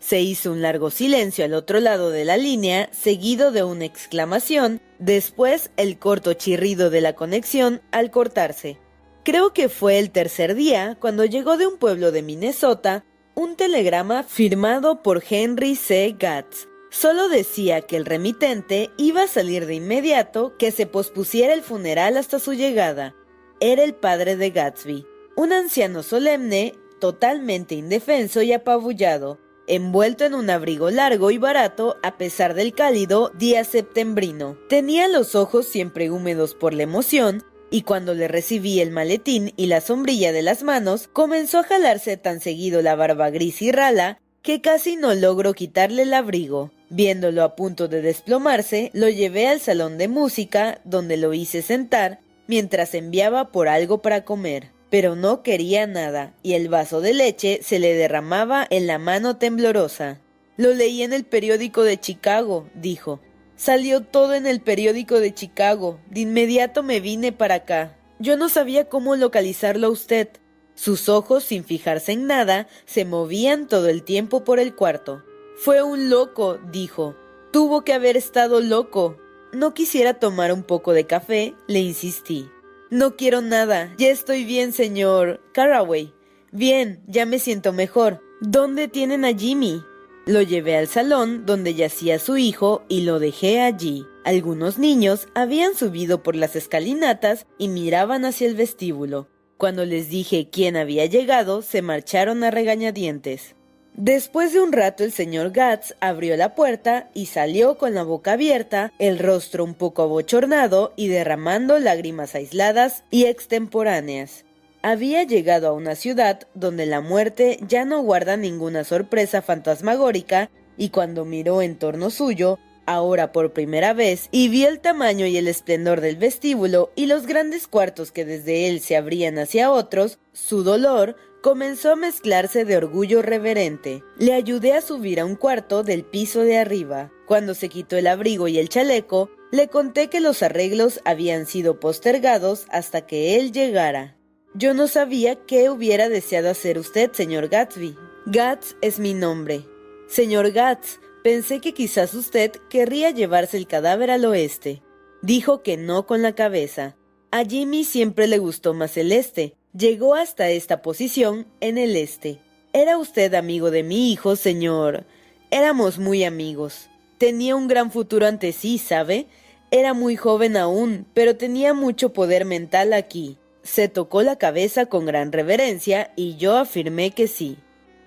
Se hizo un largo silencio al otro lado de la línea, seguido de una exclamación, después el corto chirrido de la conexión al cortarse. Creo que fue el tercer día cuando llegó de un pueblo de Minnesota un telegrama firmado por Henry C. Gatz. Solo decía que el remitente iba a salir de inmediato, que se pospusiera el funeral hasta su llegada. Era el padre de Gatsby, un anciano solemne, totalmente indefenso y apabullado, envuelto en un abrigo largo y barato a pesar del cálido día septembrino. Tenía los ojos siempre húmedos por la emoción, y cuando le recibí el maletín y la sombrilla de las manos, comenzó a jalarse tan seguido la barba gris y rala que casi no logro quitarle el abrigo. Viéndolo a punto de desplomarse, lo llevé al salón de música, donde lo hice sentar, mientras enviaba por algo para comer pero no quería nada, y el vaso de leche se le derramaba en la mano temblorosa. Lo leí en el periódico de Chicago, dijo. Salió todo en el periódico de Chicago. De inmediato me vine para acá. Yo no sabía cómo localizarlo a usted. Sus ojos, sin fijarse en nada, se movían todo el tiempo por el cuarto. Fue un loco, dijo. Tuvo que haber estado loco. No quisiera tomar un poco de café, le insistí. No quiero nada. Ya estoy bien, señor Caraway. Bien, ya me siento mejor. ¿Dónde tienen a Jimmy? Lo llevé al salón donde yacía su hijo y lo dejé allí. Algunos niños habían subido por las escalinatas y miraban hacia el vestíbulo. Cuando les dije quién había llegado, se marcharon a regañadientes. Después de un rato el señor Gatz abrió la puerta y salió con la boca abierta, el rostro un poco abochornado y derramando lágrimas aisladas y extemporáneas. había llegado a una ciudad donde la muerte ya no guarda ninguna sorpresa fantasmagórica y cuando miró en torno suyo, ahora por primera vez, y vio el tamaño y el esplendor del vestíbulo y los grandes cuartos que desde él se abrían hacia otros, su dolor comenzó a mezclarse de orgullo reverente. Le ayudé a subir a un cuarto del piso de arriba. Cuando se quitó el abrigo y el chaleco, le conté que los arreglos habían sido postergados hasta que él llegara. Yo no sabía qué hubiera deseado hacer usted, señor Gatsby. Gats es mi nombre. Señor Gats, pensé que quizás usted querría llevarse el cadáver al oeste. Dijo que no con la cabeza. A Jimmy siempre le gustó más el este. Llegó hasta esta posición en el este. Era usted amigo de mi hijo, señor. Éramos muy amigos. Tenía un gran futuro ante sí, ¿sabe? Era muy joven aún, pero tenía mucho poder mental aquí. Se tocó la cabeza con gran reverencia y yo afirmé que sí.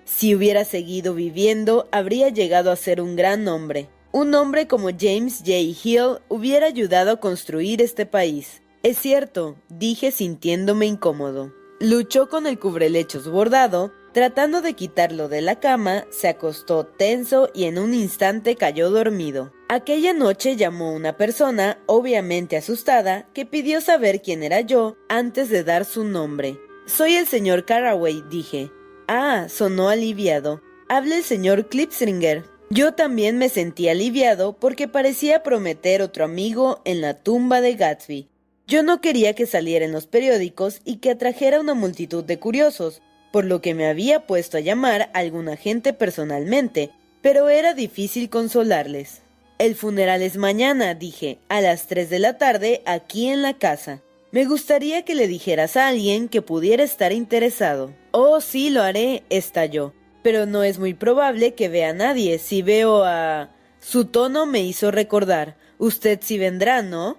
Si hubiera seguido viviendo, habría llegado a ser un gran hombre. Un hombre como James J. Hill hubiera ayudado a construir este país. Es cierto, dije sintiéndome incómodo. Luchó con el cubrelechos bordado, tratando de quitarlo de la cama, se acostó tenso y en un instante cayó dormido. Aquella noche llamó una persona, obviamente asustada, que pidió saber quién era yo antes de dar su nombre. Soy el señor Carraway, dije. Ah, sonó aliviado. Habla el señor Clipsringer. Yo también me sentí aliviado porque parecía prometer otro amigo en la tumba de Gatsby. Yo no quería que saliera en los periódicos y que atrajera una multitud de curiosos, por lo que me había puesto a llamar a alguna gente personalmente, pero era difícil consolarles. El funeral es mañana, dije, a las tres de la tarde, aquí en la casa. Me gustaría que le dijeras a alguien que pudiera estar interesado. Oh, sí, lo haré, estalló. Pero no es muy probable que vea a nadie. Si veo a... Su tono me hizo recordar. Usted sí vendrá, ¿no?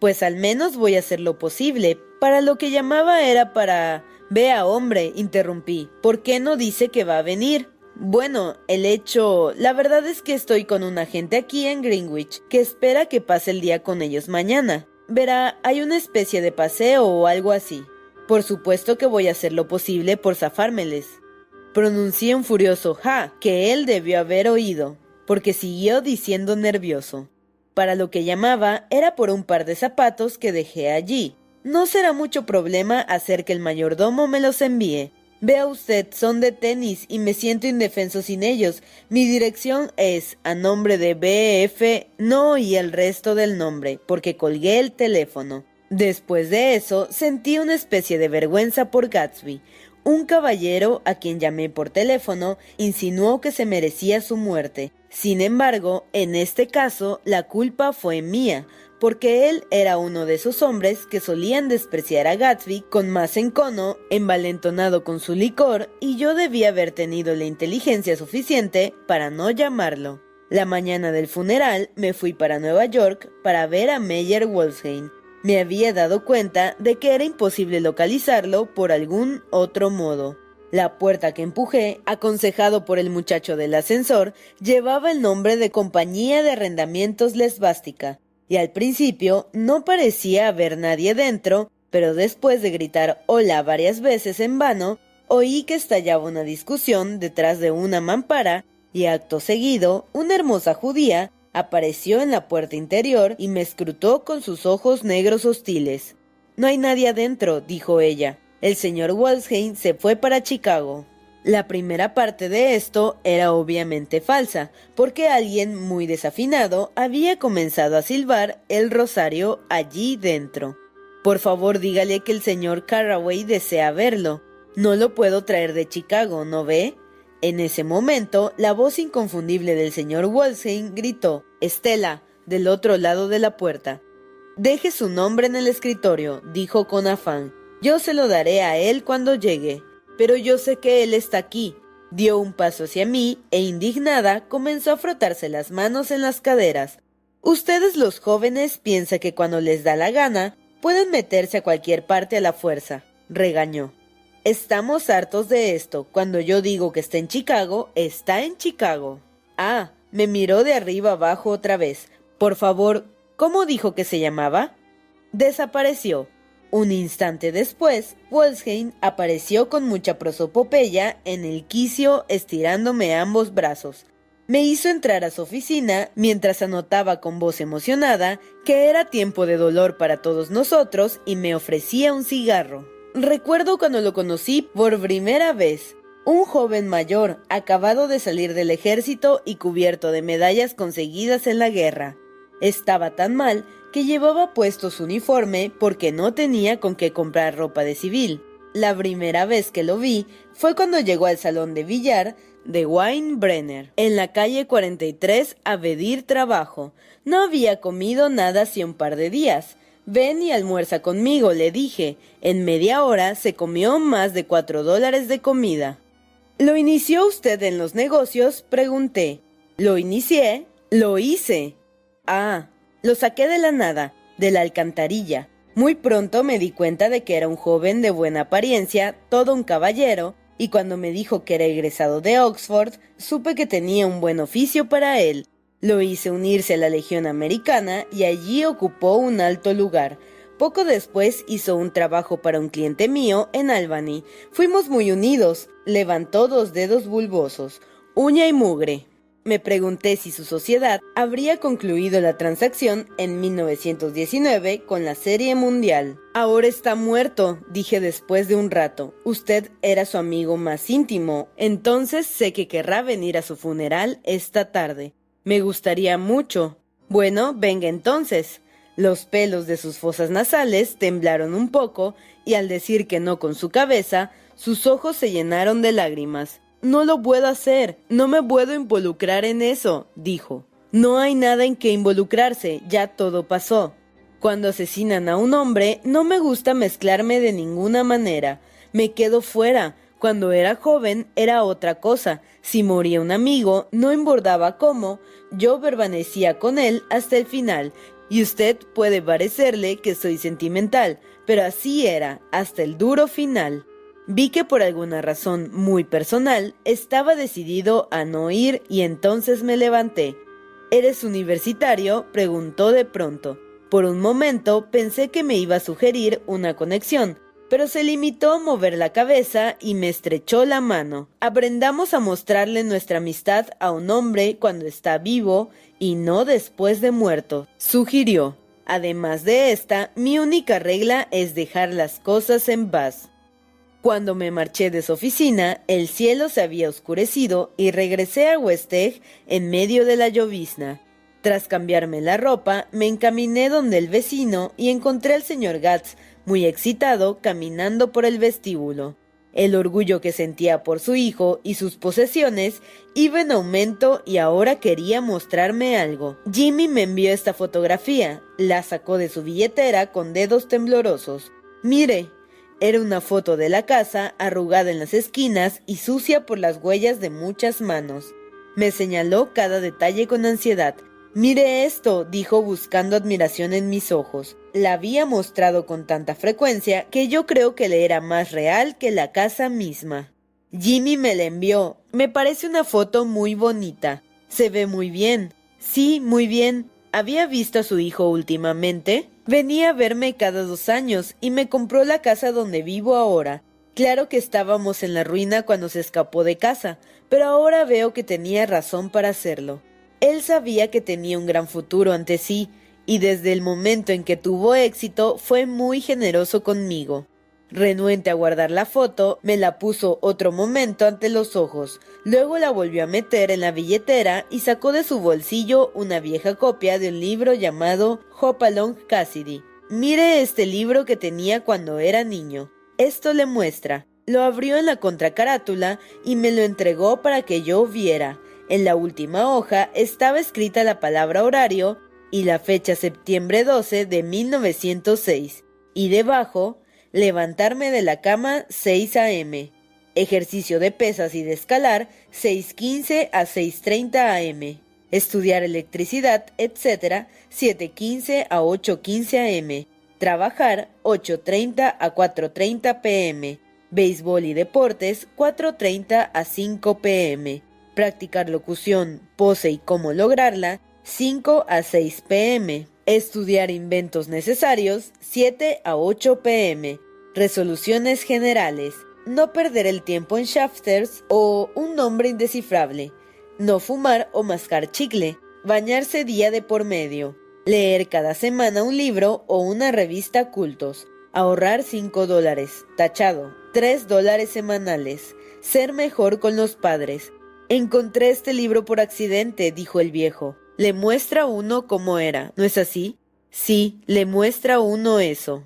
Pues al menos voy a hacer lo posible. Para lo que llamaba era para... Vea, hombre, interrumpí. ¿Por qué no dice que va a venir? Bueno, el hecho... La verdad es que estoy con un agente aquí en Greenwich que espera que pase el día con ellos mañana. Verá, hay una especie de paseo o algo así. Por supuesto que voy a hacer lo posible por zafármeles. Pronuncié un furioso ja que él debió haber oído, porque siguió diciendo nervioso. Para lo que llamaba era por un par de zapatos que dejé allí. No será mucho problema hacer que el mayordomo me los envíe. Vea usted, son de tenis y me siento indefenso sin ellos. Mi dirección es a nombre de BF, no y el resto del nombre, porque colgué el teléfono. Después de eso, sentí una especie de vergüenza por Gatsby. Un caballero, a quien llamé por teléfono, insinuó que se merecía su muerte. Sin embargo, en este caso, la culpa fue mía, porque él era uno de esos hombres que solían despreciar a Gatsby con más encono, envalentonado con su licor, y yo debía haber tenido la inteligencia suficiente para no llamarlo. La mañana del funeral me fui para Nueva York para ver a Meyer Wolfsheim. Me había dado cuenta de que era imposible localizarlo por algún otro modo. La puerta que empujé, aconsejado por el muchacho del ascensor, llevaba el nombre de Compañía de Arrendamientos Lesbástica, y al principio no parecía haber nadie dentro, pero después de gritar hola varias veces en vano, oí que estallaba una discusión detrás de una mampara y acto seguido una hermosa judía apareció en la puerta interior y me escrutó con sus ojos negros hostiles. No hay nadie adentro, dijo ella. El señor Walsheim se fue para Chicago. La primera parte de esto era obviamente falsa, porque alguien muy desafinado había comenzado a silbar el rosario allí dentro. Por favor, dígale que el señor Carraway desea verlo. No lo puedo traer de Chicago, ¿no ve? En ese momento, la voz inconfundible del señor Walsing gritó: Estela, del otro lado de la puerta. Deje su nombre en el escritorio, dijo con afán. Yo se lo daré a él cuando llegue pero yo sé que él está aquí. Dio un paso hacia mí e indignada comenzó a frotarse las manos en las caderas. Ustedes los jóvenes piensan que cuando les da la gana pueden meterse a cualquier parte a la fuerza, regañó. Estamos hartos de esto. Cuando yo digo que está en Chicago, está en Chicago. Ah, me miró de arriba abajo otra vez. Por favor, ¿cómo dijo que se llamaba? Desapareció. Un instante después, Wolfsheim apareció con mucha prosopopeya en el quicio estirándome ambos brazos. Me hizo entrar a su oficina mientras anotaba con voz emocionada que era tiempo de dolor para todos nosotros y me ofrecía un cigarro. Recuerdo cuando lo conocí por primera vez. Un joven mayor, acabado de salir del ejército y cubierto de medallas conseguidas en la guerra. Estaba tan mal que llevaba puesto su uniforme porque no tenía con qué comprar ropa de civil. La primera vez que lo vi fue cuando llegó al salón de billar de Weinbrenner, en la calle 43 a pedir trabajo. No había comido nada hace un par de días. Ven y almuerza conmigo, le dije. En media hora se comió más de cuatro dólares de comida. ¿Lo inició usted en los negocios? Pregunté. Lo inicié. Lo hice. Ah, lo saqué de la nada, de la alcantarilla. Muy pronto me di cuenta de que era un joven de buena apariencia, todo un caballero, y cuando me dijo que era egresado de Oxford, supe que tenía un buen oficio para él. Lo hice unirse a la Legión Americana y allí ocupó un alto lugar. Poco después hizo un trabajo para un cliente mío en Albany. Fuimos muy unidos. Levantó dos dedos bulbosos, uña y mugre. Me pregunté si su sociedad habría concluido la transacción en 1919 con la Serie Mundial. Ahora está muerto, dije después de un rato. Usted era su amigo más íntimo, entonces sé que querrá venir a su funeral esta tarde. Me gustaría mucho. Bueno, venga entonces. Los pelos de sus fosas nasales temblaron un poco y al decir que no con su cabeza, sus ojos se llenaron de lágrimas. No lo puedo hacer, no me puedo involucrar en eso, dijo. No hay nada en que involucrarse, ya todo pasó. Cuando asesinan a un hombre, no me gusta mezclarme de ninguna manera. Me quedo fuera. Cuando era joven era otra cosa. Si moría un amigo, no embordaba cómo, yo permanecía con él hasta el final. Y usted puede parecerle que soy sentimental, pero así era, hasta el duro final. Vi que por alguna razón muy personal estaba decidido a no ir y entonces me levanté. ¿Eres universitario? preguntó de pronto. Por un momento pensé que me iba a sugerir una conexión, pero se limitó a mover la cabeza y me estrechó la mano. Aprendamos a mostrarle nuestra amistad a un hombre cuando está vivo y no después de muerto, sugirió. Además de esta, mi única regla es dejar las cosas en paz. Cuando me marché de su oficina, el cielo se había oscurecido y regresé a West en medio de la llovizna. Tras cambiarme la ropa, me encaminé donde el vecino y encontré al señor Gatz, muy excitado, caminando por el vestíbulo. El orgullo que sentía por su hijo y sus posesiones iba en aumento y ahora quería mostrarme algo. Jimmy me envió esta fotografía, la sacó de su billetera con dedos temblorosos. Mire, era una foto de la casa, arrugada en las esquinas y sucia por las huellas de muchas manos. Me señaló cada detalle con ansiedad. Mire esto, dijo buscando admiración en mis ojos. La había mostrado con tanta frecuencia que yo creo que le era más real que la casa misma. Jimmy me la envió. Me parece una foto muy bonita. Se ve muy bien. Sí, muy bien. ¿Había visto a su hijo últimamente? Venía a verme cada dos años y me compró la casa donde vivo ahora. Claro que estábamos en la ruina cuando se escapó de casa, pero ahora veo que tenía razón para hacerlo. Él sabía que tenía un gran futuro ante sí, y desde el momento en que tuvo éxito fue muy generoso conmigo. Renuente a guardar la foto, me la puso otro momento ante los ojos, luego la volvió a meter en la billetera y sacó de su bolsillo una vieja copia de un libro llamado Hopalong Cassidy. Mire este libro que tenía cuando era niño. Esto le muestra. Lo abrió en la contracarátula y me lo entregó para que yo viera. En la última hoja estaba escrita la palabra horario y la fecha septiembre 12 de 1906. Y debajo levantarme de la cama 6 a.m., ejercicio de pesas y de escalar 6.15 a 6.30 a.m., estudiar electricidad, etc. 7.15 a 8.15 a.m., trabajar 8.30 a 4.30 p.m., béisbol y deportes 4.30 a 5 p.m., practicar locución, pose y cómo lograrla 5 a 6 p.m., Estudiar inventos necesarios 7 a 8 pm. Resoluciones generales. No perder el tiempo en shafters o un nombre indescifrable. No fumar o mascar chicle. Bañarse día de por medio. Leer cada semana un libro o una revista cultos. Ahorrar 5 dólares. Tachado. 3 dólares semanales. Ser mejor con los padres. Encontré este libro por accidente, dijo el viejo. Le muestra uno cómo era, ¿no es así? Sí, le muestra uno eso.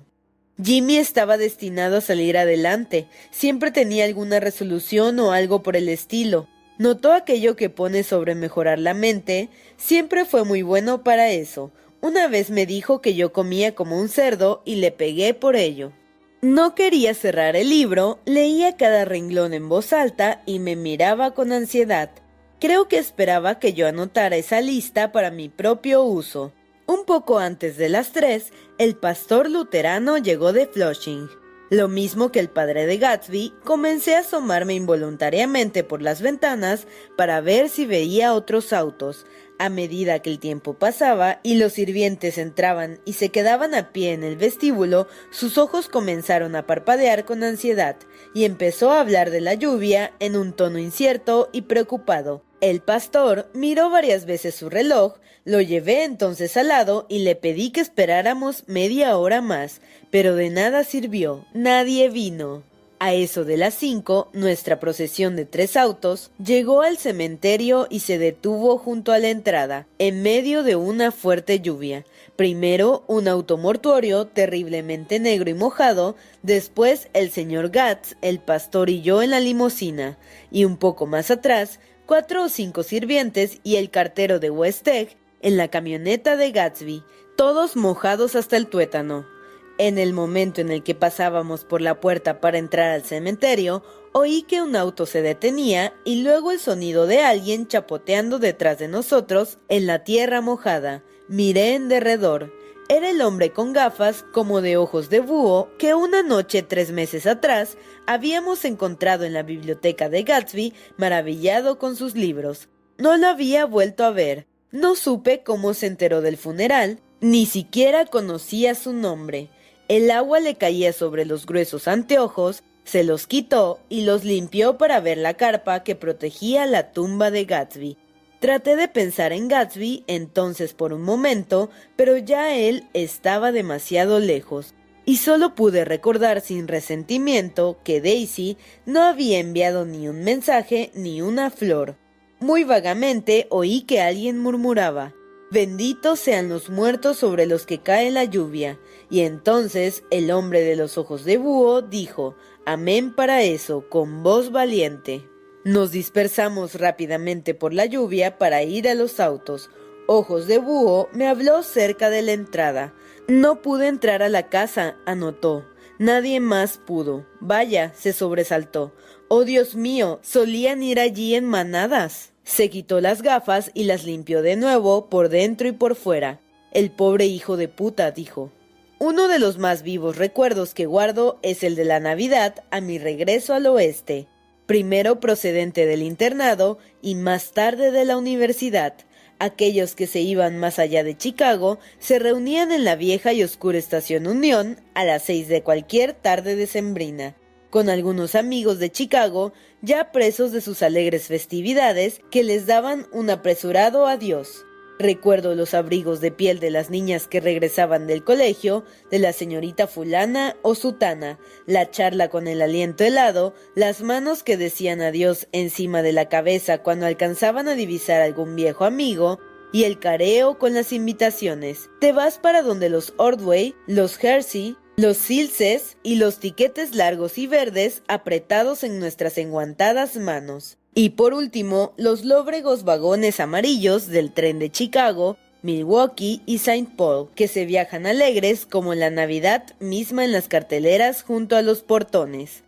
Jimmy estaba destinado a salir adelante. Siempre tenía alguna resolución o algo por el estilo. Notó aquello que pone sobre mejorar la mente. Siempre fue muy bueno para eso. Una vez me dijo que yo comía como un cerdo y le pegué por ello. No quería cerrar el libro, leía cada renglón en voz alta y me miraba con ansiedad. Creo que esperaba que yo anotara esa lista para mi propio uso. Un poco antes de las tres, el pastor luterano llegó de Flushing. Lo mismo que el padre de Gatsby, comencé a asomarme involuntariamente por las ventanas para ver si veía otros autos. A medida que el tiempo pasaba y los sirvientes entraban y se quedaban a pie en el vestíbulo, sus ojos comenzaron a parpadear con ansiedad y empezó a hablar de la lluvia en un tono incierto y preocupado. El pastor miró varias veces su reloj, lo llevé entonces al lado y le pedí que esperáramos media hora más, pero de nada sirvió, nadie vino. A eso de las cinco, nuestra procesión de tres autos llegó al cementerio y se detuvo junto a la entrada, en medio de una fuerte lluvia. Primero un auto mortuorio terriblemente negro y mojado, después el señor Gatz, el pastor y yo en la limusina, y un poco más atrás, cuatro o cinco sirvientes y el cartero de West Egg en la camioneta de Gatsby, todos mojados hasta el tuétano. En el momento en el que pasábamos por la puerta para entrar al cementerio, oí que un auto se detenía y luego el sonido de alguien chapoteando detrás de nosotros en la tierra mojada. Miré en derredor. Era el hombre con gafas como de ojos de búho que una noche tres meses atrás habíamos encontrado en la biblioteca de Gatsby maravillado con sus libros. No lo había vuelto a ver. No supe cómo se enteró del funeral, ni siquiera conocía su nombre. El agua le caía sobre los gruesos anteojos, se los quitó y los limpió para ver la carpa que protegía la tumba de Gatsby. Traté de pensar en Gatsby entonces por un momento, pero ya él estaba demasiado lejos, y solo pude recordar sin resentimiento que Daisy no había enviado ni un mensaje ni una flor. Muy vagamente oí que alguien murmuraba Benditos sean los muertos sobre los que cae la lluvia. Y entonces el hombre de los ojos de búho dijo Amén para eso, con voz valiente. Nos dispersamos rápidamente por la lluvia para ir a los autos. Ojos de búho me habló cerca de la entrada. No pude entrar a la casa, anotó. Nadie más pudo. Vaya, se sobresaltó. Oh Dios mío, solían ir allí en manadas. Se quitó las gafas y las limpió de nuevo por dentro y por fuera. El pobre hijo de puta, dijo. Uno de los más vivos recuerdos que guardo es el de la Navidad a mi regreso al oeste, primero procedente del internado y más tarde de la universidad. Aquellos que se iban más allá de Chicago se reunían en la vieja y oscura estación Unión a las seis de cualquier tarde decembrina con algunos amigos de Chicago ya presos de sus alegres festividades que les daban un apresurado adiós. Recuerdo los abrigos de piel de las niñas que regresaban del colegio, de la señorita fulana o sutana, la charla con el aliento helado, las manos que decían adiós encima de la cabeza cuando alcanzaban a divisar algún viejo amigo, y el careo con las invitaciones. Te vas para donde los Ordway, los Hersey, los silces y los tiquetes largos y verdes apretados en nuestras enguantadas manos. Y por último, los lóbregos vagones amarillos del tren de Chicago, Milwaukee y St. Paul, que se viajan alegres como la Navidad misma en las carteleras junto a los portones.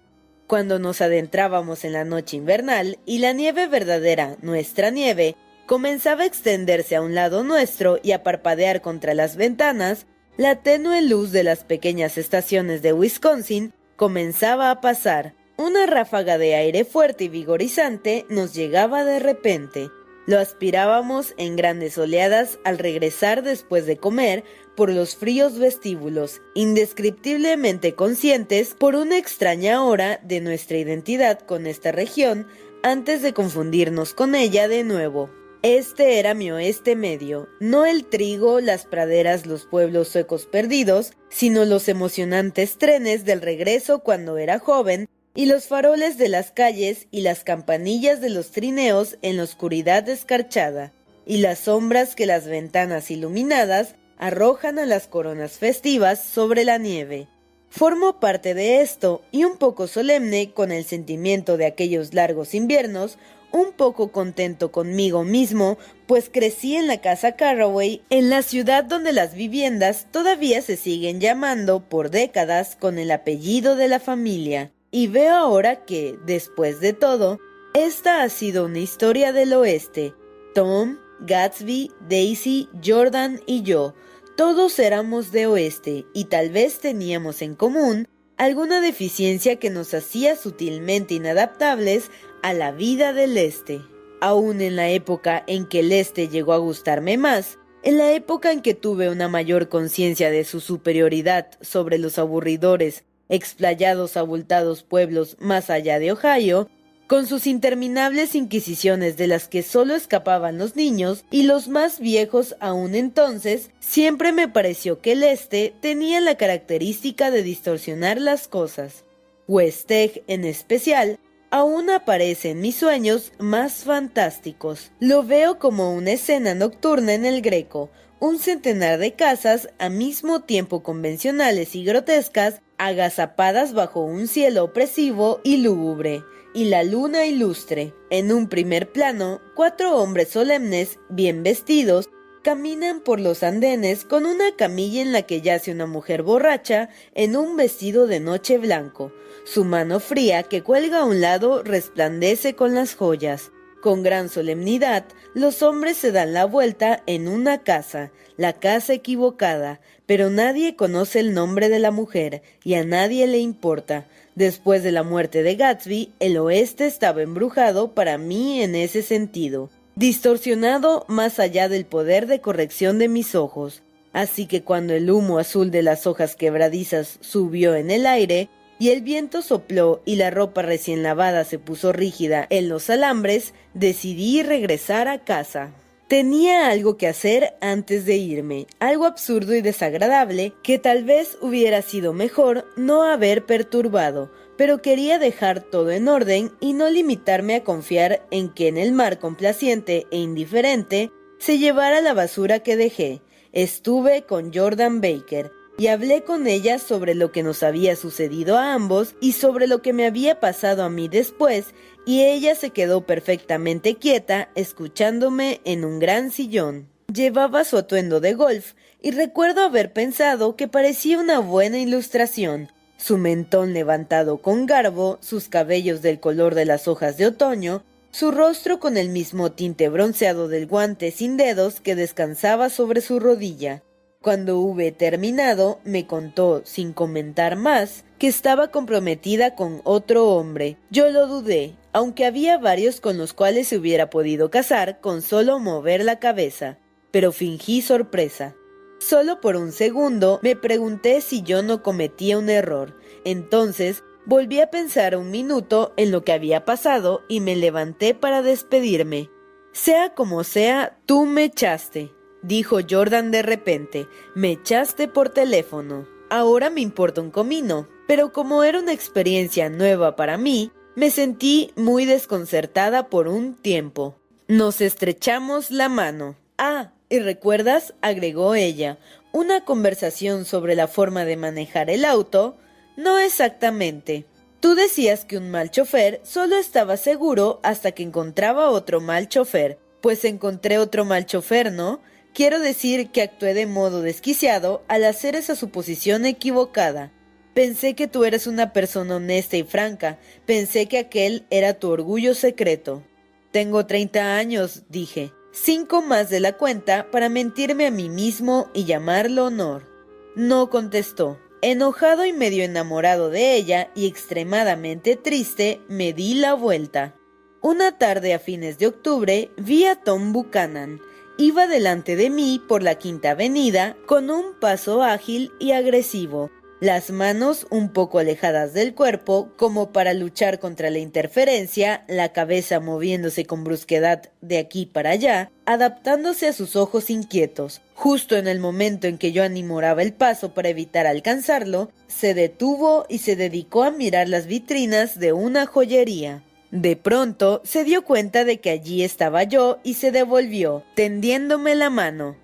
Cuando nos adentrábamos en la noche invernal y la nieve verdadera, nuestra nieve, comenzaba a extenderse a un lado nuestro y a parpadear contra las ventanas, la tenue luz de las pequeñas estaciones de Wisconsin comenzaba a pasar. Una ráfaga de aire fuerte y vigorizante nos llegaba de repente. Lo aspirábamos en grandes oleadas al regresar después de comer por los fríos vestíbulos, indescriptiblemente conscientes por una extraña hora de nuestra identidad con esta región antes de confundirnos con ella de nuevo. Este era mi oeste medio, no el trigo, las praderas, los pueblos suecos perdidos, sino los emocionantes trenes del regreso cuando era joven y los faroles de las calles y las campanillas de los trineos en la oscuridad escarchada, y las sombras que las ventanas iluminadas arrojan a las coronas festivas sobre la nieve. Formo parte de esto y un poco solemne con el sentimiento de aquellos largos inviernos, un poco contento conmigo mismo, pues crecí en la casa Carraway, en la ciudad donde las viviendas todavía se siguen llamando por décadas con el apellido de la familia. Y veo ahora que, después de todo, esta ha sido una historia del oeste. Tom, Gatsby, Daisy, Jordan y yo, todos éramos de oeste y tal vez teníamos en común alguna deficiencia que nos hacía sutilmente inadaptables a la vida del este. Aún en la época en que el este llegó a gustarme más, en la época en que tuve una mayor conciencia de su superioridad sobre los aburridores explayados abultados pueblos más allá de Ohio, con sus interminables inquisiciones de las que solo escapaban los niños y los más viejos aún entonces, siempre me pareció que el este tenía la característica de distorsionar las cosas. Westeg, en especial, aún aparece en mis sueños más fantásticos. Lo veo como una escena nocturna en el Greco, un centenar de casas a mismo tiempo convencionales y grotescas, agazapadas bajo un cielo opresivo y lúgubre, y la luna ilustre. En un primer plano, cuatro hombres solemnes, bien vestidos, caminan por los andenes con una camilla en la que yace una mujer borracha en un vestido de noche blanco. Su mano fría que cuelga a un lado resplandece con las joyas. Con gran solemnidad, los hombres se dan la vuelta en una casa, la casa equivocada, pero nadie conoce el nombre de la mujer y a nadie le importa. Después de la muerte de Gatsby, el oeste estaba embrujado para mí en ese sentido, distorsionado más allá del poder de corrección de mis ojos. Así que cuando el humo azul de las hojas quebradizas subió en el aire, y el viento sopló y la ropa recién lavada se puso rígida en los alambres, decidí regresar a casa. Tenía algo que hacer antes de irme, algo absurdo y desagradable que tal vez hubiera sido mejor no haber perturbado, pero quería dejar todo en orden y no limitarme a confiar en que en el mar complaciente e indiferente se llevara la basura que dejé. Estuve con Jordan Baker, y hablé con ella sobre lo que nos había sucedido a ambos y sobre lo que me había pasado a mí después, y ella se quedó perfectamente quieta escuchándome en un gran sillón. Llevaba su atuendo de golf, y recuerdo haber pensado que parecía una buena ilustración. Su mentón levantado con garbo, sus cabellos del color de las hojas de otoño, su rostro con el mismo tinte bronceado del guante sin dedos que descansaba sobre su rodilla. Cuando hube terminado, me contó, sin comentar más, que estaba comprometida con otro hombre. Yo lo dudé, aunque había varios con los cuales se hubiera podido casar con solo mover la cabeza, pero fingí sorpresa. Solo por un segundo me pregunté si yo no cometía un error. Entonces volví a pensar un minuto en lo que había pasado y me levanté para despedirme. Sea como sea, tú me echaste dijo Jordan de repente. Me echaste por teléfono. Ahora me importa un comino. Pero como era una experiencia nueva para mí, me sentí muy desconcertada por un tiempo. Nos estrechamos la mano. Ah, ¿y recuerdas? agregó ella. ¿Una conversación sobre la forma de manejar el auto? No exactamente. Tú decías que un mal chofer solo estaba seguro hasta que encontraba otro mal chofer. Pues encontré otro mal chofer, ¿no? Quiero decir que actué de modo desquiciado al hacer esa suposición equivocada. Pensé que tú eres una persona honesta y franca, pensé que aquel era tu orgullo secreto. Tengo treinta años, dije, cinco más de la cuenta para mentirme a mí mismo y llamarlo honor. No contestó. Enojado y medio enamorado de ella y extremadamente triste, me di la vuelta. Una tarde a fines de octubre vi a Tom Buchanan. Iba delante de mí por la Quinta Avenida con un paso ágil y agresivo, las manos un poco alejadas del cuerpo como para luchar contra la interferencia, la cabeza moviéndose con brusquedad de aquí para allá, adaptándose a sus ojos inquietos. Justo en el momento en que yo animoraba el paso para evitar alcanzarlo, se detuvo y se dedicó a mirar las vitrinas de una joyería. De pronto se dio cuenta de que allí estaba yo y se devolvió, tendiéndome la mano.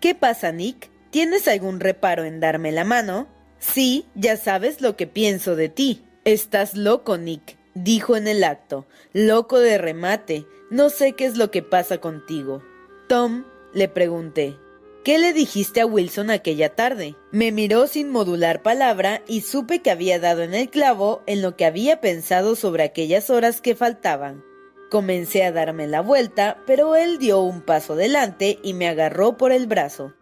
¿Qué pasa, Nick? ¿Tienes algún reparo en darme la mano? Sí, ya sabes lo que pienso de ti. Estás loco, Nick, dijo en el acto. Loco de remate. No sé qué es lo que pasa contigo. Tom, le pregunté. ¿Qué le dijiste a Wilson aquella tarde? Me miró sin modular palabra y supe que había dado en el clavo en lo que había pensado sobre aquellas horas que faltaban. Comencé a darme la vuelta, pero él dio un paso adelante y me agarró por el brazo.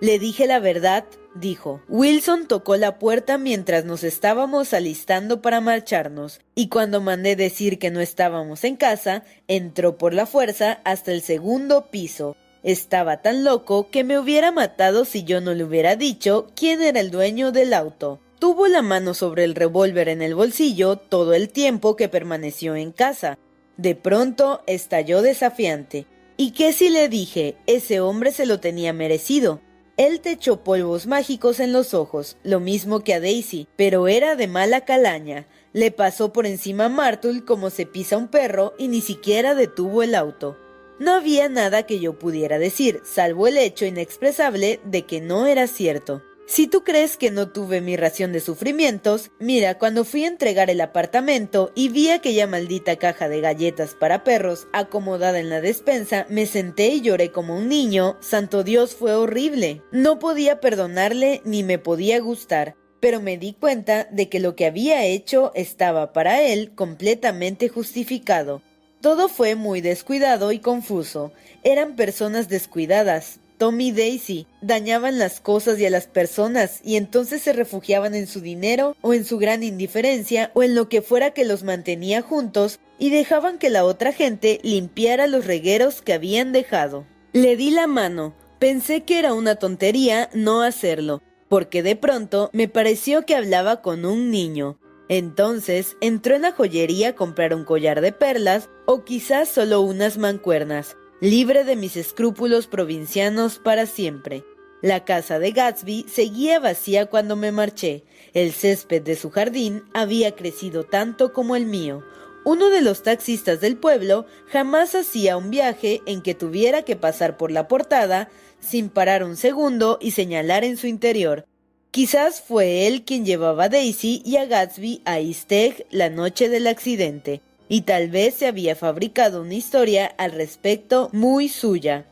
Le dije la verdad, dijo. Wilson tocó la puerta mientras nos estábamos alistando para marcharnos, y cuando mandé decir que no estábamos en casa, entró por la fuerza hasta el segundo piso. Estaba tan loco que me hubiera matado si yo no le hubiera dicho quién era el dueño del auto. Tuvo la mano sobre el revólver en el bolsillo todo el tiempo que permaneció en casa. De pronto estalló desafiante. ¿Y qué si le dije? Ese hombre se lo tenía merecido. Él te echó polvos mágicos en los ojos, lo mismo que a Daisy, pero era de mala calaña. Le pasó por encima a Martul como se pisa un perro y ni siquiera detuvo el auto. No había nada que yo pudiera decir, salvo el hecho inexpresable de que no era cierto. Si tú crees que no tuve mi ración de sufrimientos, mira, cuando fui a entregar el apartamento y vi aquella maldita caja de galletas para perros acomodada en la despensa, me senté y lloré como un niño. Santo Dios, fue horrible. No podía perdonarle ni me podía gustar, pero me di cuenta de que lo que había hecho estaba para él completamente justificado. Todo fue muy descuidado y confuso. Eran personas descuidadas, Tom y Daisy dañaban las cosas y a las personas y entonces se refugiaban en su dinero o en su gran indiferencia o en lo que fuera que los mantenía juntos y dejaban que la otra gente limpiara los regueros que habían dejado. Le di la mano. Pensé que era una tontería no hacerlo, porque de pronto me pareció que hablaba con un niño. Entonces entró en la joyería a comprar un collar de perlas o quizás solo unas mancuernas libre de mis escrúpulos provincianos para siempre. La casa de Gatsby seguía vacía cuando me marché. El césped de su jardín había crecido tanto como el mío. Uno de los taxistas del pueblo jamás hacía un viaje en que tuviera que pasar por la portada sin parar un segundo y señalar en su interior. Quizás fue él quien llevaba a Daisy y a Gatsby a East la noche del accidente y tal vez se había fabricado una historia al respecto muy suya.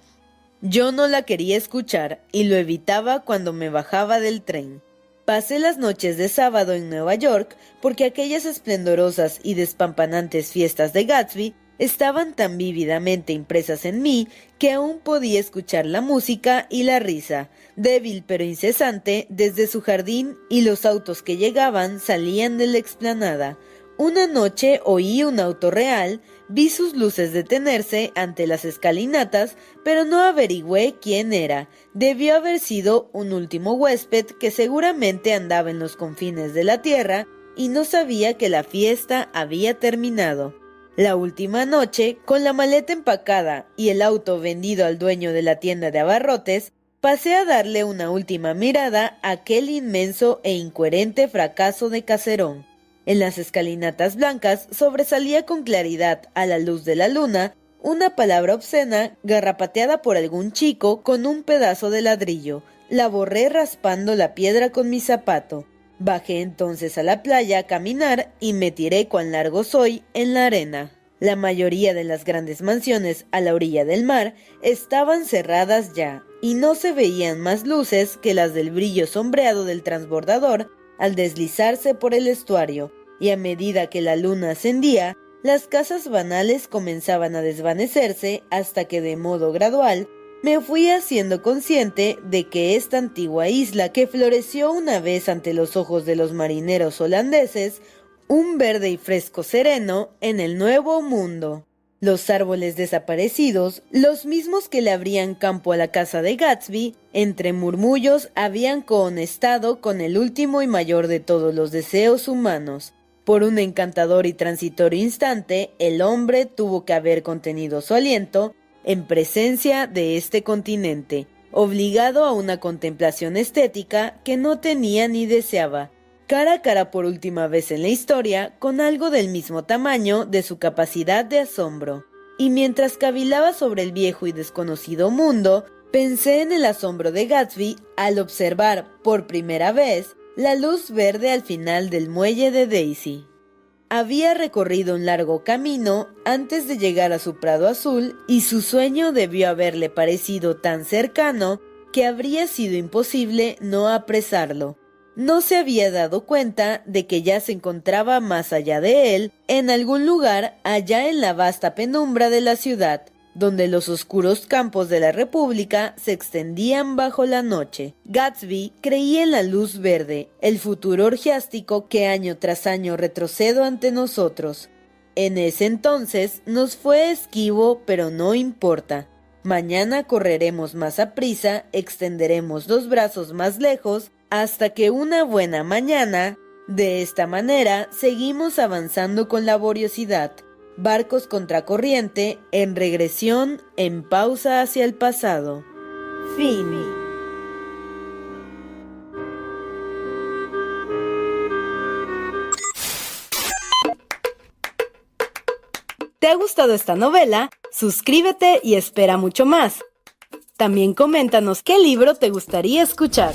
Yo no la quería escuchar y lo evitaba cuando me bajaba del tren. Pasé las noches de sábado en Nueva York porque aquellas esplendorosas y despampanantes fiestas de Gatsby estaban tan vívidamente impresas en mí que aún podía escuchar la música y la risa, débil pero incesante, desde su jardín y los autos que llegaban salían de la explanada. Una noche oí un auto real, vi sus luces detenerse ante las escalinatas, pero no averigüé quién era. Debió haber sido un último huésped que seguramente andaba en los confines de la tierra y no sabía que la fiesta había terminado. La última noche, con la maleta empacada y el auto vendido al dueño de la tienda de abarrotes, pasé a darle una última mirada a aquel inmenso e incoherente fracaso de caserón. En las escalinatas blancas sobresalía con claridad, a la luz de la luna, una palabra obscena garrapateada por algún chico con un pedazo de ladrillo. La borré raspando la piedra con mi zapato. Bajé entonces a la playa a caminar y me tiré cuan largo soy en la arena. La mayoría de las grandes mansiones a la orilla del mar estaban cerradas ya, y no se veían más luces que las del brillo sombreado del transbordador al deslizarse por el estuario, y a medida que la luna ascendía, las casas banales comenzaban a desvanecerse hasta que de modo gradual me fui haciendo consciente de que esta antigua isla que floreció una vez ante los ojos de los marineros holandeses, un verde y fresco sereno en el nuevo mundo. Los árboles desaparecidos, los mismos que le abrían campo a la casa de Gatsby, entre murmullos habían cohonestado con el último y mayor de todos los deseos humanos. Por un encantador y transitorio instante, el hombre tuvo que haber contenido su aliento en presencia de este continente, obligado a una contemplación estética que no tenía ni deseaba, cara a cara por última vez en la historia con algo del mismo tamaño de su capacidad de asombro. Y mientras cavilaba sobre el viejo y desconocido mundo, pensé en el asombro de Gatsby al observar por primera vez la luz verde al final del muelle de Daisy. Había recorrido un largo camino antes de llegar a su prado azul y su sueño debió haberle parecido tan cercano que habría sido imposible no apresarlo. No se había dado cuenta de que ya se encontraba más allá de él, en algún lugar allá en la vasta penumbra de la ciudad, donde los oscuros campos de la República se extendían bajo la noche. Gatsby creía en la luz verde, el futuro orgiástico que año tras año retrocedo ante nosotros. En ese entonces nos fue esquivo, pero no importa. Mañana correremos más a prisa, extenderemos los brazos más lejos, hasta que una buena mañana, de esta manera seguimos avanzando con laboriosidad barcos contracorriente, en regresión, en pausa hacia el pasado. Fin. ¿Te ha gustado esta novela? Suscríbete y espera mucho más. También coméntanos qué libro te gustaría escuchar.